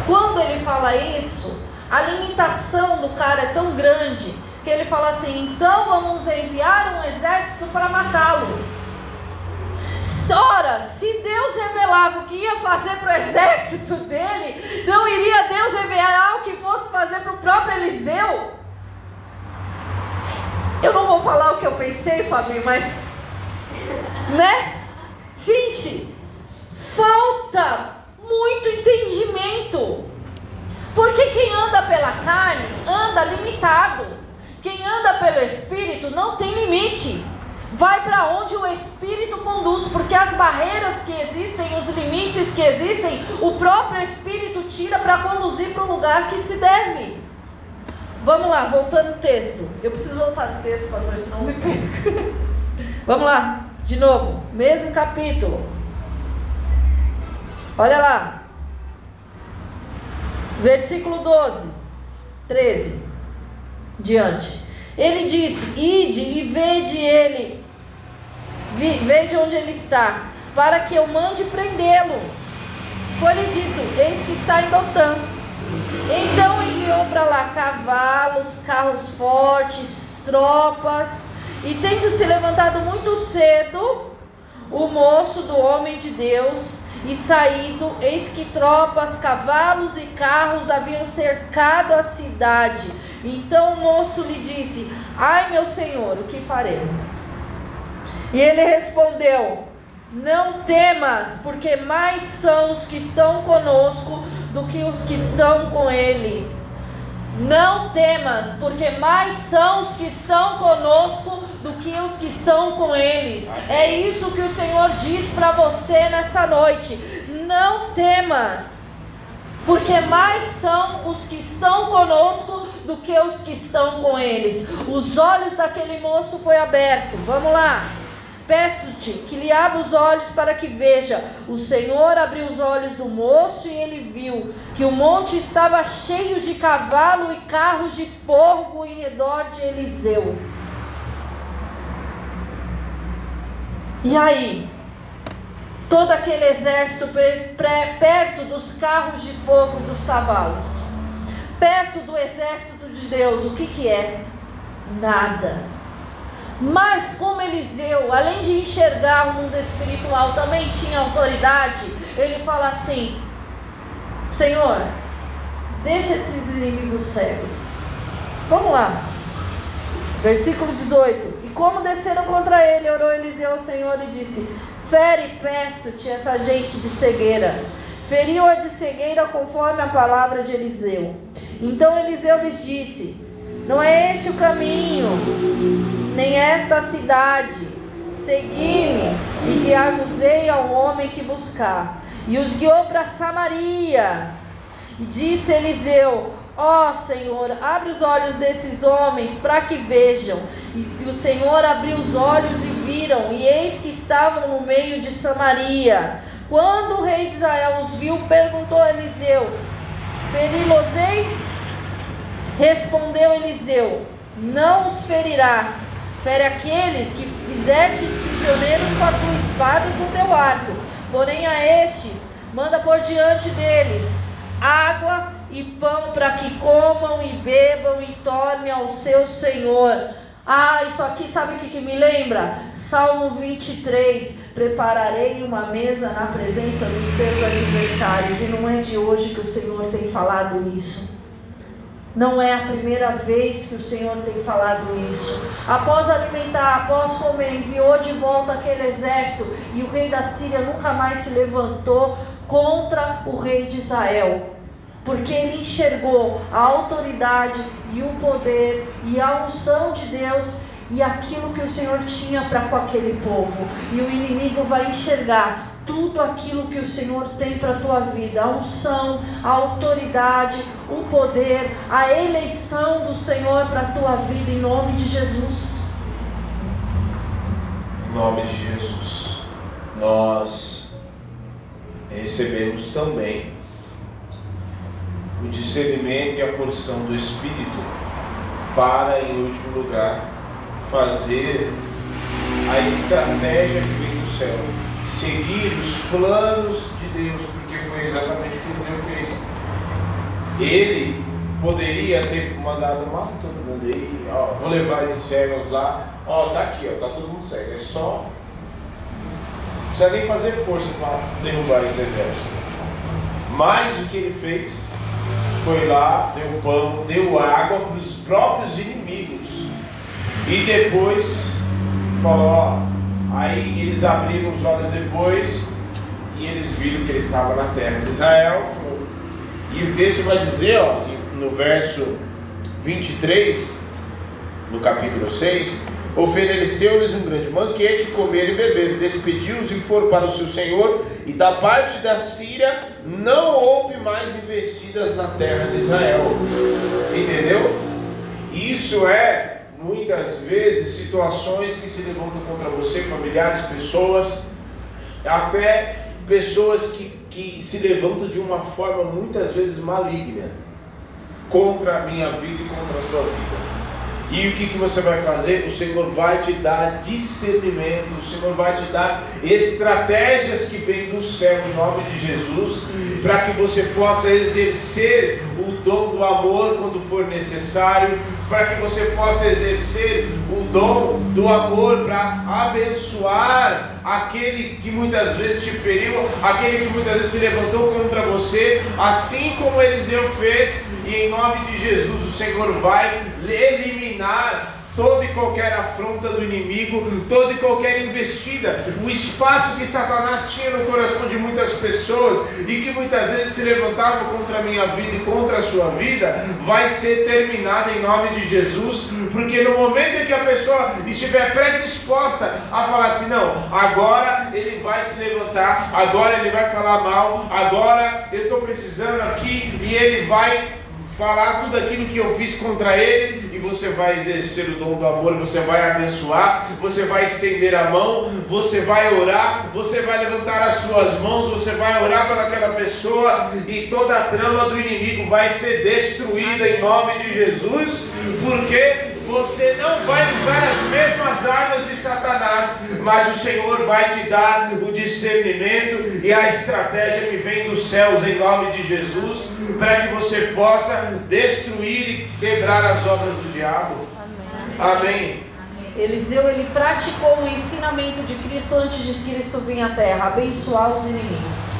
Quando ele fala isso, a limitação do cara é tão grande que ele fala assim: então vamos enviar um exército para matá-lo. Ora, se Deus revelava o que ia fazer para o exército dele, não iria Deus revelar o que fosse fazer para o próprio Eliseu? Eu não vou falar o que eu pensei, Fabinho, mas. Né? Gente, falta muito entendimento. Porque quem anda pela carne anda limitado. Quem anda pelo espírito não tem limite. Vai para onde o espírito conduz, porque as barreiras que existem, os limites que existem, o próprio espírito tira para conduzir para o lugar que se deve. Vamos lá, voltando no texto. Eu preciso voltar no texto, pastor, senão me perco. Vamos lá, de novo, mesmo capítulo. Olha lá. Versículo 12, 13. Diante. Ele disse: Ide e vede ele, vede onde ele está, para que eu mande prendê-lo. Foi-lhe dito: Eis que está em Dotã. Então enviou para lá cavalos, carros fortes, tropas, e tendo se levantado muito cedo, o moço do homem de Deus, e saído, eis que tropas, cavalos e carros haviam cercado a cidade. Então o moço lhe disse: Ai, meu senhor, o que faremos? E ele respondeu: Não temas, porque mais são os que estão conosco do que os que estão com eles. Não temas, porque mais são os que estão conosco do que os que estão com eles. É isso que o Senhor diz para você nessa noite. Não temas, porque mais são os que estão conosco do que os que estão com eles. Os olhos daquele moço foi aberto. Vamos lá. Peço-te que lhe abra os olhos para que veja. O Senhor abriu os olhos do moço e ele viu que o monte estava cheio de cavalo e carros de fogo em redor de Eliseu. E aí, todo aquele exército perto dos carros de fogo dos cavalos, perto do exército de Deus, o que, que é? Nada mas como Eliseu, além de enxergar o mundo espiritual, também tinha autoridade, ele fala assim: Senhor, deixa esses inimigos cegos. Vamos lá. Versículo 18. Como desceram contra ele, orou Eliseu ao Senhor e disse: Fere, peço-te, essa gente de cegueira. Feriu-a de cegueira conforme a palavra de Eliseu. Então Eliseu lhes disse: Não é este o caminho nem esta cidade. Segui-me e guiar-vos-ei ao homem que buscar. E os guiou para Samaria. E disse Eliseu: Ó oh, Senhor, abre os olhos desses homens para que vejam. E o Senhor abriu os olhos e viram, e eis que estavam no meio de Samaria. Quando o rei de Israel os viu, perguntou a Eliseu: Feri-los-ei? Respondeu Eliseu: Não os ferirás Fere aqueles que fizestes prisioneiros com a tua espada e com teu arco. Porém a estes manda por diante deles água e pão para que comam e bebam e tornem ao seu Senhor. Ah, isso aqui sabe o que, que me lembra? Salmo 23: Prepararei uma mesa na presença dos teus adversários. E não é de hoje que o Senhor tem falado isso. Não é a primeira vez que o Senhor tem falado isso. Após alimentar, após comer, enviou de volta aquele exército e o rei da Síria nunca mais se levantou contra o rei de Israel. Porque ele enxergou a autoridade e o poder e a unção de Deus e aquilo que o Senhor tinha para com aquele povo. E o inimigo vai enxergar tudo aquilo que o Senhor tem para a tua vida, a unção, a autoridade, o poder, a eleição do Senhor para a tua vida, em nome de Jesus. Em nome de Jesus, nós recebemos também o discernimento e a porção do Espírito para, em último lugar, fazer a estratégia que vem do céu seguir os planos de Deus, porque foi exatamente o que Eliseu fez. Ele poderia ter mandado, mata todo mundo aí, ó, vou levar eles cegos lá, ó, tá aqui, ó, tá todo mundo cego, é só. Não precisa nem fazer força para derrubar esse exército. Mas o que ele fez foi lá, deu pão, deu água para os próprios inimigos. E depois falou, ó, Aí eles abriram os olhos depois e eles viram que ele estava na terra de Israel. E o texto vai dizer, ó, no verso 23, no capítulo 6, ofereceu-lhes um grande banquete, comer e beber, despediu-os e foram para o seu senhor, e da parte da Síria não houve mais investidas na terra de Israel. Entendeu? Isso é muitas vezes situações que se levantam contra você, familiares, pessoas, até pessoas que, que se levantam de uma forma muitas vezes maligna contra a minha vida e contra a sua vida. E o que, que você vai fazer? O Senhor vai te dar discernimento, o Senhor vai te dar estratégias que vêm do céu em nome de Jesus, para que você possa exercer o dom do amor quando for necessário, para que você possa exercer o dom do amor para abençoar aquele que muitas vezes te feriu, aquele que muitas vezes se levantou contra você, assim como Eliseu fez, e em nome de Jesus o Senhor vai eliminar toda e qualquer afronta do inimigo, toda e qualquer investida, o espaço que Satanás tinha no coração de muitas pessoas e que muitas vezes se levantavam contra a minha vida e contra a sua vida, vai ser terminado em nome de Jesus, porque no momento em que a pessoa estiver predisposta a falar assim, não, agora ele vai se levantar, agora ele vai falar mal, agora eu estou precisando aqui e ele vai falar tudo aquilo que eu fiz contra ele, e você vai exercer o dom do amor, você vai abençoar, você vai estender a mão, você vai orar, você vai levantar as suas mãos, você vai orar para aquela pessoa, e toda a trama do inimigo vai ser destruída em nome de Jesus, porque você não vai usar as mesmas armas de Satanás, mas o Senhor vai te dar o discernimento e a estratégia que vem dos céus em nome de Jesus, para que você possa destruir e quebrar as obras do diabo. Amém. Amém. Eliseu ele praticou o ensinamento de Cristo antes de Cristo vir à terra, abençoar os inimigos.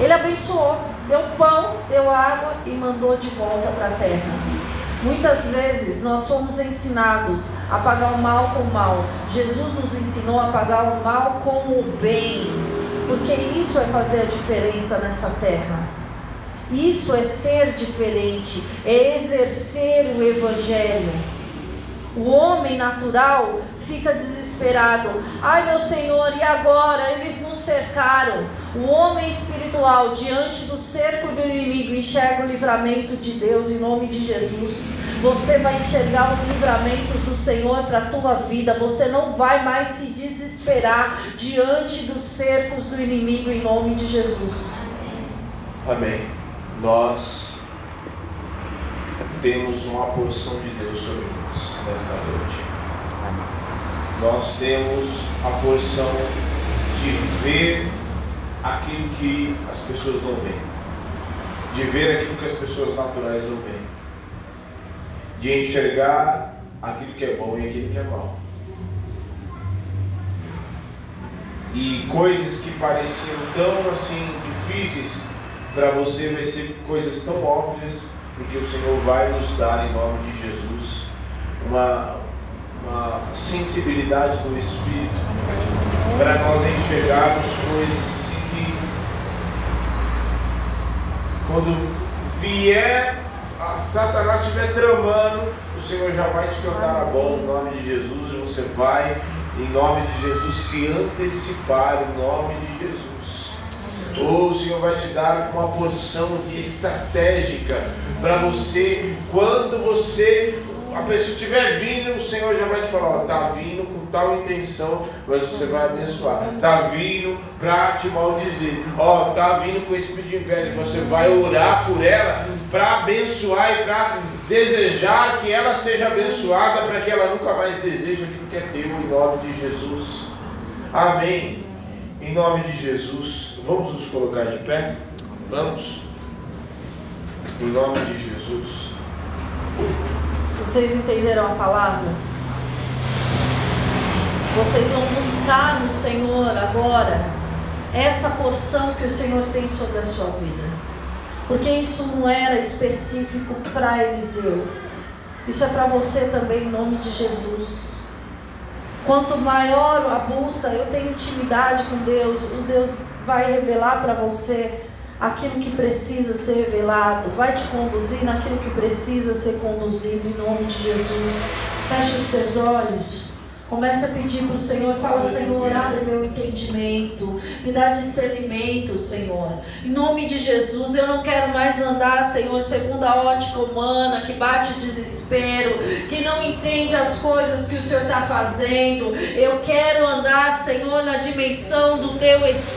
Ele abençoou, deu pão, deu água e mandou de volta para a terra. Muitas vezes nós somos ensinados a pagar o mal com o mal. Jesus nos ensinou a pagar o mal com o bem, porque isso é fazer a diferença nessa terra. Isso é ser diferente, é exercer o Evangelho. O homem natural fica desesperado. Ai, meu Senhor, e agora? Eles nos cercaram. O homem espiritual, diante do cerco do inimigo, enxerga o livramento de Deus em nome de Jesus. Você vai enxergar os livramentos do Senhor para a tua vida. Você não vai mais se desesperar diante dos cercos do inimigo em nome de Jesus. Amém. Nós temos uma porção de Deus sobre nós nesta noite nós temos a porção de ver aquilo que as pessoas não veem, de ver aquilo que as pessoas naturais não veem, de enxergar aquilo que é bom e aquilo que é mal. E coisas que pareciam tão assim difíceis para você vai ser coisas tão óbvias, porque o Senhor vai nos dar em nome de Jesus uma, uma sensibilidade do Espírito para nós enxergarmos coisas assim que quando vier Satanás estiver tramando, o Senhor já vai te cantar a bola em nome de Jesus e você vai, em nome de Jesus, se antecipar em nome de Jesus. Ou o Senhor vai te dar uma porção estratégica para você, quando você a pessoa estiver vindo, o Senhor já vai te falar, está vindo com tal intenção, mas você vai abençoar. Está vindo para te maldizer. Ó, está vindo com esse espírito de inveja. Você vai orar por ela para abençoar e para desejar que ela seja abençoada, para que ela nunca mais deseje aquilo que é teu, em nome de Jesus. Amém. Em nome de Jesus. Vamos nos colocar de pé? Vamos. Em nome de Jesus. Vocês entenderam a palavra? Vocês vão buscar no Senhor agora essa porção que o Senhor tem sobre a sua vida. Porque isso não era específico para Eliseu. Isso é para você também, em nome de Jesus. Quanto maior a busca, eu tenho intimidade com Deus, o Deus vai revelar para você aquilo que precisa ser revelado, vai te conduzir naquilo que precisa ser conduzido em nome de Jesus. Feche os teus olhos. Comece a pedir para o Senhor, fala, Senhor, abre meu entendimento, me dá discernimento, Senhor. Em nome de Jesus, eu não quero mais andar, Senhor, segundo a ótica humana, que bate o desespero, que não entende as coisas que o Senhor está fazendo. Eu quero andar, Senhor, na dimensão do Teu Espírito,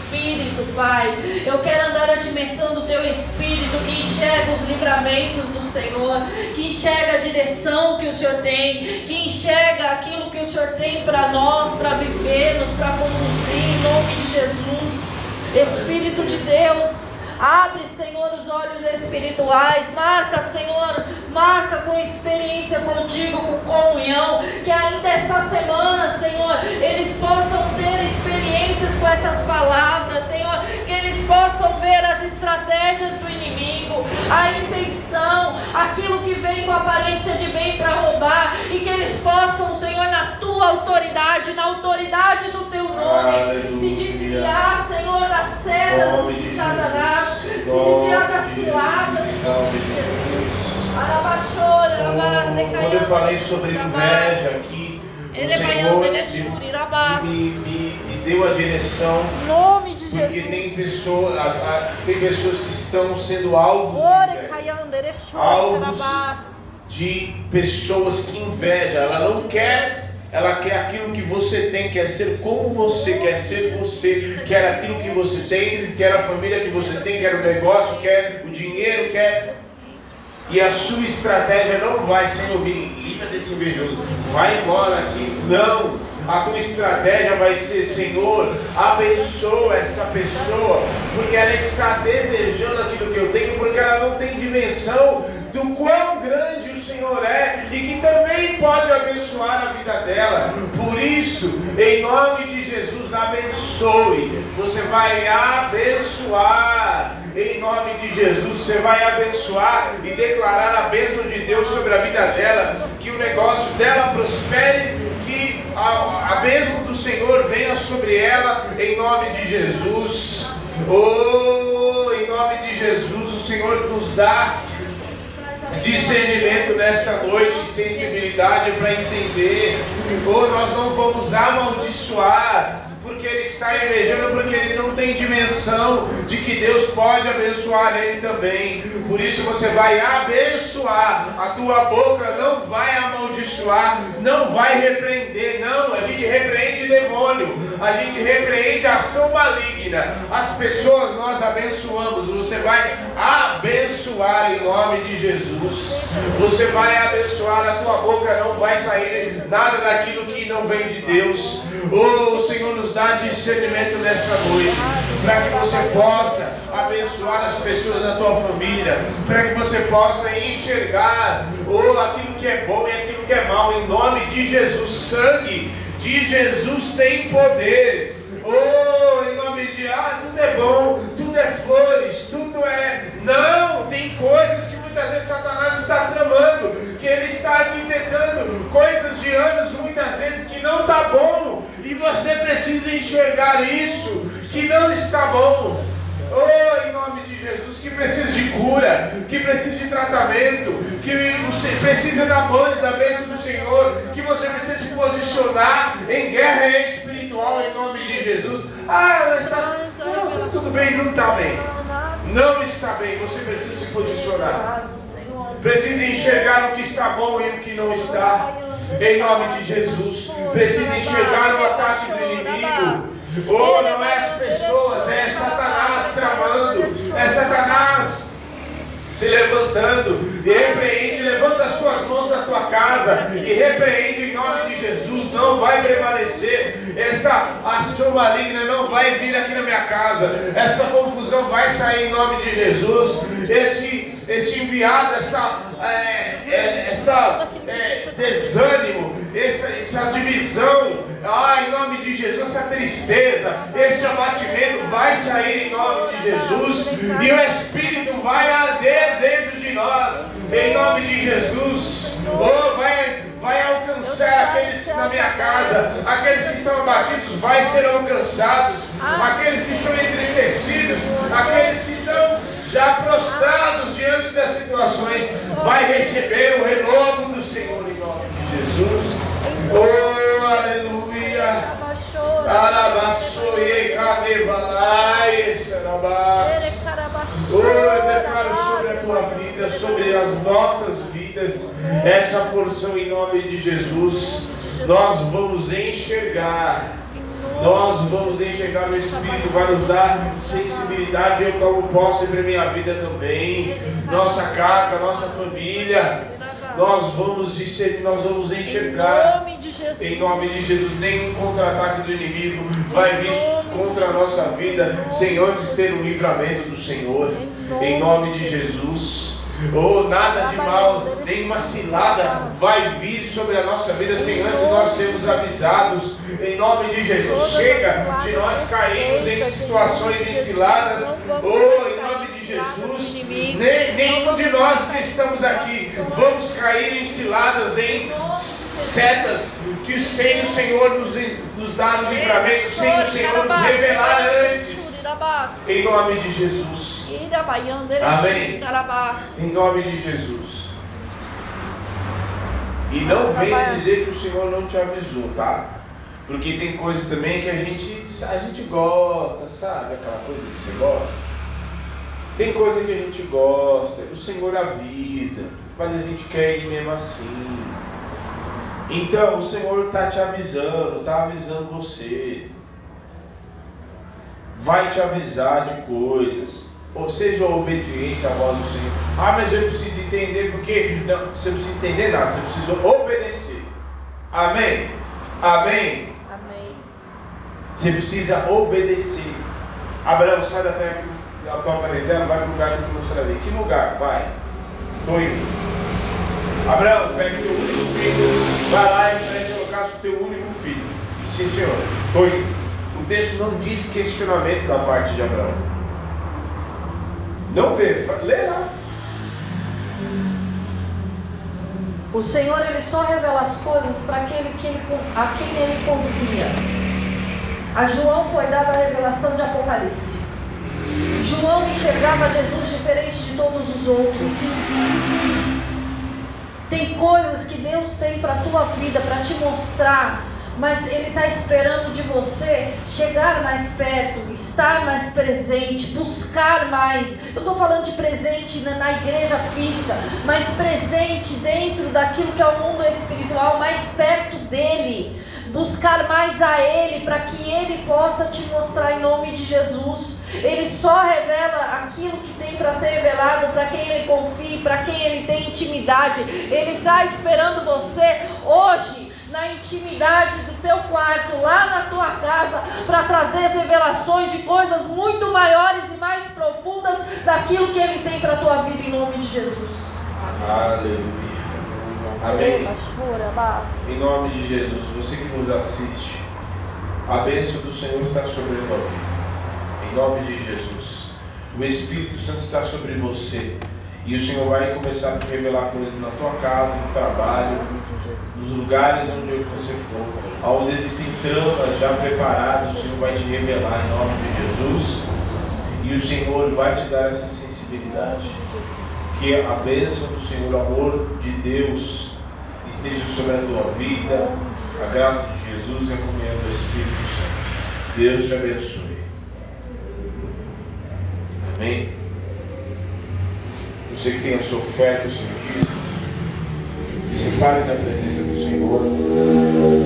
Pai. Eu quero andar na dimensão do Teu Espírito, que enxerga os livramentos do Senhor, que enxerga a direção que o Senhor tem, que enxerga aquilo que o Senhor tem para nós, para vivermos, para conduzir, em nome de Jesus. Espírito de Deus, abre, Senhor, os olhos espirituais, marca, Senhor, marca com experiência contigo, com comunhão, que ainda essa semana, Senhor, eles possam ter com essas palavras, Senhor, que eles possam ver as estratégias do inimigo, a intenção, aquilo que vem com aparência de bem para roubar, e que eles possam, Senhor, na tua autoridade, na autoridade do teu nome, Aleluia. se desviar, Senhor, das sedas de Satanás, se desviar das ciladas, de Jesus. Quando eu falei sobre inveja aqui, o Senhor me, me, me, deu a direção. Nome de porque Jesus. tem pessoas, tem pessoas que estão sendo alvos de, alvos de pessoas que invejam. Ela não quer ela quer aquilo que você tem, quer ser como você, quer ser você, quer aquilo que você tem, quer a família que você tem, quer o negócio, quer o dinheiro, quer e a sua estratégia não vai ser ouvir, livra desse invejoso, vai embora aqui. Não, a tua estratégia vai ser, Senhor, abençoa essa pessoa, porque ela está desejando aquilo que eu tenho, porque ela não tem dimensão do quão grande o Senhor é e que também pode abençoar a vida dela. Por isso, em nome de Jesus, abençoe. Você vai abençoar. Em nome de Jesus, você vai abençoar e declarar a bênção de Deus sobre a vida dela, que o negócio dela prospere, que a, a bênção do Senhor venha sobre ela, em nome de Jesus. Oh, em nome de Jesus, o Senhor nos dá discernimento nesta noite, sensibilidade para entender. Oh, nós não vamos amaldiçoar porque ele está invejando, porque ele não tem dimensão de que Deus pode abençoar ele também. Por isso você vai abençoar, a tua boca não vai amaldiçoar, não vai repreender, não. A gente repreende demônio, a gente repreende ação maligna. As pessoas nós abençoamos, você vai abençoar em nome de Jesus. Você vai abençoar, a tua boca não vai sair nada daquilo que não vem de Deus. Oh, o Senhor nos dá discernimento nessa noite, para que você possa abençoar as pessoas da tua família, para que você possa enxergar oh, aquilo que é bom e aquilo que é mal, em nome de Jesus. Sangue de Jesus tem poder. Oh, em nome de ah, tudo é bom, é flores, tudo é. Não, tem coisas que muitas vezes Satanás está tramando, que ele está arquitetando coisas de anos, muitas vezes que não está bom, e você precisa enxergar isso, que não está bom. Oh, em nome de Jesus, que precisa de cura, que precisa de tratamento, que precisa da mão da bênção do Senhor, que você precisa se posicionar em guerra espiritual em nome de Jesus. Ah, está. Não, tudo bem, não está bem. Não está bem, você precisa se posicionar. Precisa enxergar o que está bom e o que não está. Em nome de Jesus. Precisa enxergar o ataque do inimigo. Oh, não é as pessoas, é Satanás tramando, é Satanás se levantando e repreende, levanta as tuas mãos da tua casa e repreende em nome de Jesus, não vai prevalecer, esta ação maligna não vai vir aqui na minha casa, esta confusão vai sair em nome de Jesus, este, este enviado, essa, é, é, essa é, desânimo, essa, essa divisão, ah, em nome de Jesus, essa tristeza, esse abatimento vai sair em nome de Jesus. E o Espírito vai arder dentro de nós, em nome de Jesus. Oh, vai, vai alcançar aqueles na minha casa, aqueles que estão abatidos, vai ser alcançados, aqueles que estão entristecidos, aqueles que estão já prostrados diante das situações, vai receber o renovo do Senhor em nome de Jesus. Oh, aleluia. Cadebalai, sarabás. Oh, eu declaro sobre a tua vida, sobre as nossas vidas, essa porção em nome de Jesus. Nós vamos enxergar. Nós vamos enxergar o Espírito, vai nos dar sensibilidade. Eu tomo posse para a minha vida também. Nossa casa, nossa família nós vamos discernir, nós vamos enxergar. Em nome de Jesus, em nome de Jesus nenhum contra-ataque do inimigo vai vir contra a nossa vida sem antes ter o livramento do Senhor. Em nome de Jesus. Oh, nada de mal, nenhuma cilada. Vai vir sobre a nossa vida sem antes nós sermos avisados. Em nome de Jesus, chega de nós cairmos em situações enciladas. Oh, em nome de Jesus, nem, nenhum de nós que estamos aqui vamos cair em ciladas, em setas que sem o Senhor nos, nos dar o livramento, sem o Senhor nos revelar antes. Em nome de Jesus. Amém. Em nome de Jesus. E não venha dizer que o Senhor não te avisou, tá? Porque tem coisas também que a gente, a gente gosta, sabe? Aquela coisa que você gosta. Tem coisa que a gente gosta, o Senhor avisa, mas a gente quer ir mesmo assim. Então o Senhor está te avisando, está avisando você. Vai te avisar de coisas. Ou seja obediente à voz do Senhor. Ah, mas eu preciso entender porque. Não, você não precisa entender nada, você precisa obedecer. Amém? Amém? Amém. Você precisa obedecer. Abraão, sai da terra a tua parentela, vai para o lugar que eu te mostrarei. Que lugar? Vai. Estou indo. Abraão, pega o teu único filho, vai lá e oferece holocausto o teu único filho. Sim, senhor. Estou indo. O texto não diz questionamento da parte de Abraão. Não vê, lê lá. O Senhor ele só revela as coisas para aquele que ele, a quem ele confia. A João foi dada a revelação de Apocalipse. João enxergava Jesus diferente de todos os outros. Tem coisas que Deus tem para a tua vida, para te mostrar, mas Ele está esperando de você chegar mais perto, estar mais presente, buscar mais. Eu estou falando de presente na, igreja física, mas presente dentro daquilo que é o mundo espiritual, mais perto dele. Buscar mais a Ele, para que Ele possa te mostrar em nome de Jesus. Ele só revela aquilo que tem para ser revelado para quem ele confia, para quem ele tem intimidade. Ele está esperando você hoje na intimidade do teu quarto, lá na tua casa, para trazer as revelações de coisas muito maiores e mais profundas daquilo que ele tem para a tua vida em nome de Jesus. Aleluia. Amém. Em nome de Jesus, você que nos assiste, a bênção do Senhor está sobre a tua vida. Em nome de Jesus. O Espírito Santo está sobre você. E o Senhor vai começar a te revelar coisas na tua casa, no trabalho, nos lugares onde você for. Onde existem trampas já preparadas, o Senhor vai te revelar em nome de Jesus. E o Senhor vai te dar essa sensibilidade. Que a bênção do Senhor, o amor de Deus esteja sobre a tua vida, a graça de Jesus e a comunhão do Espírito Santo. Deus te abençoe. Amém? Você que tem a sua oferta, o seu dízimo, que se pare na presença do Senhor.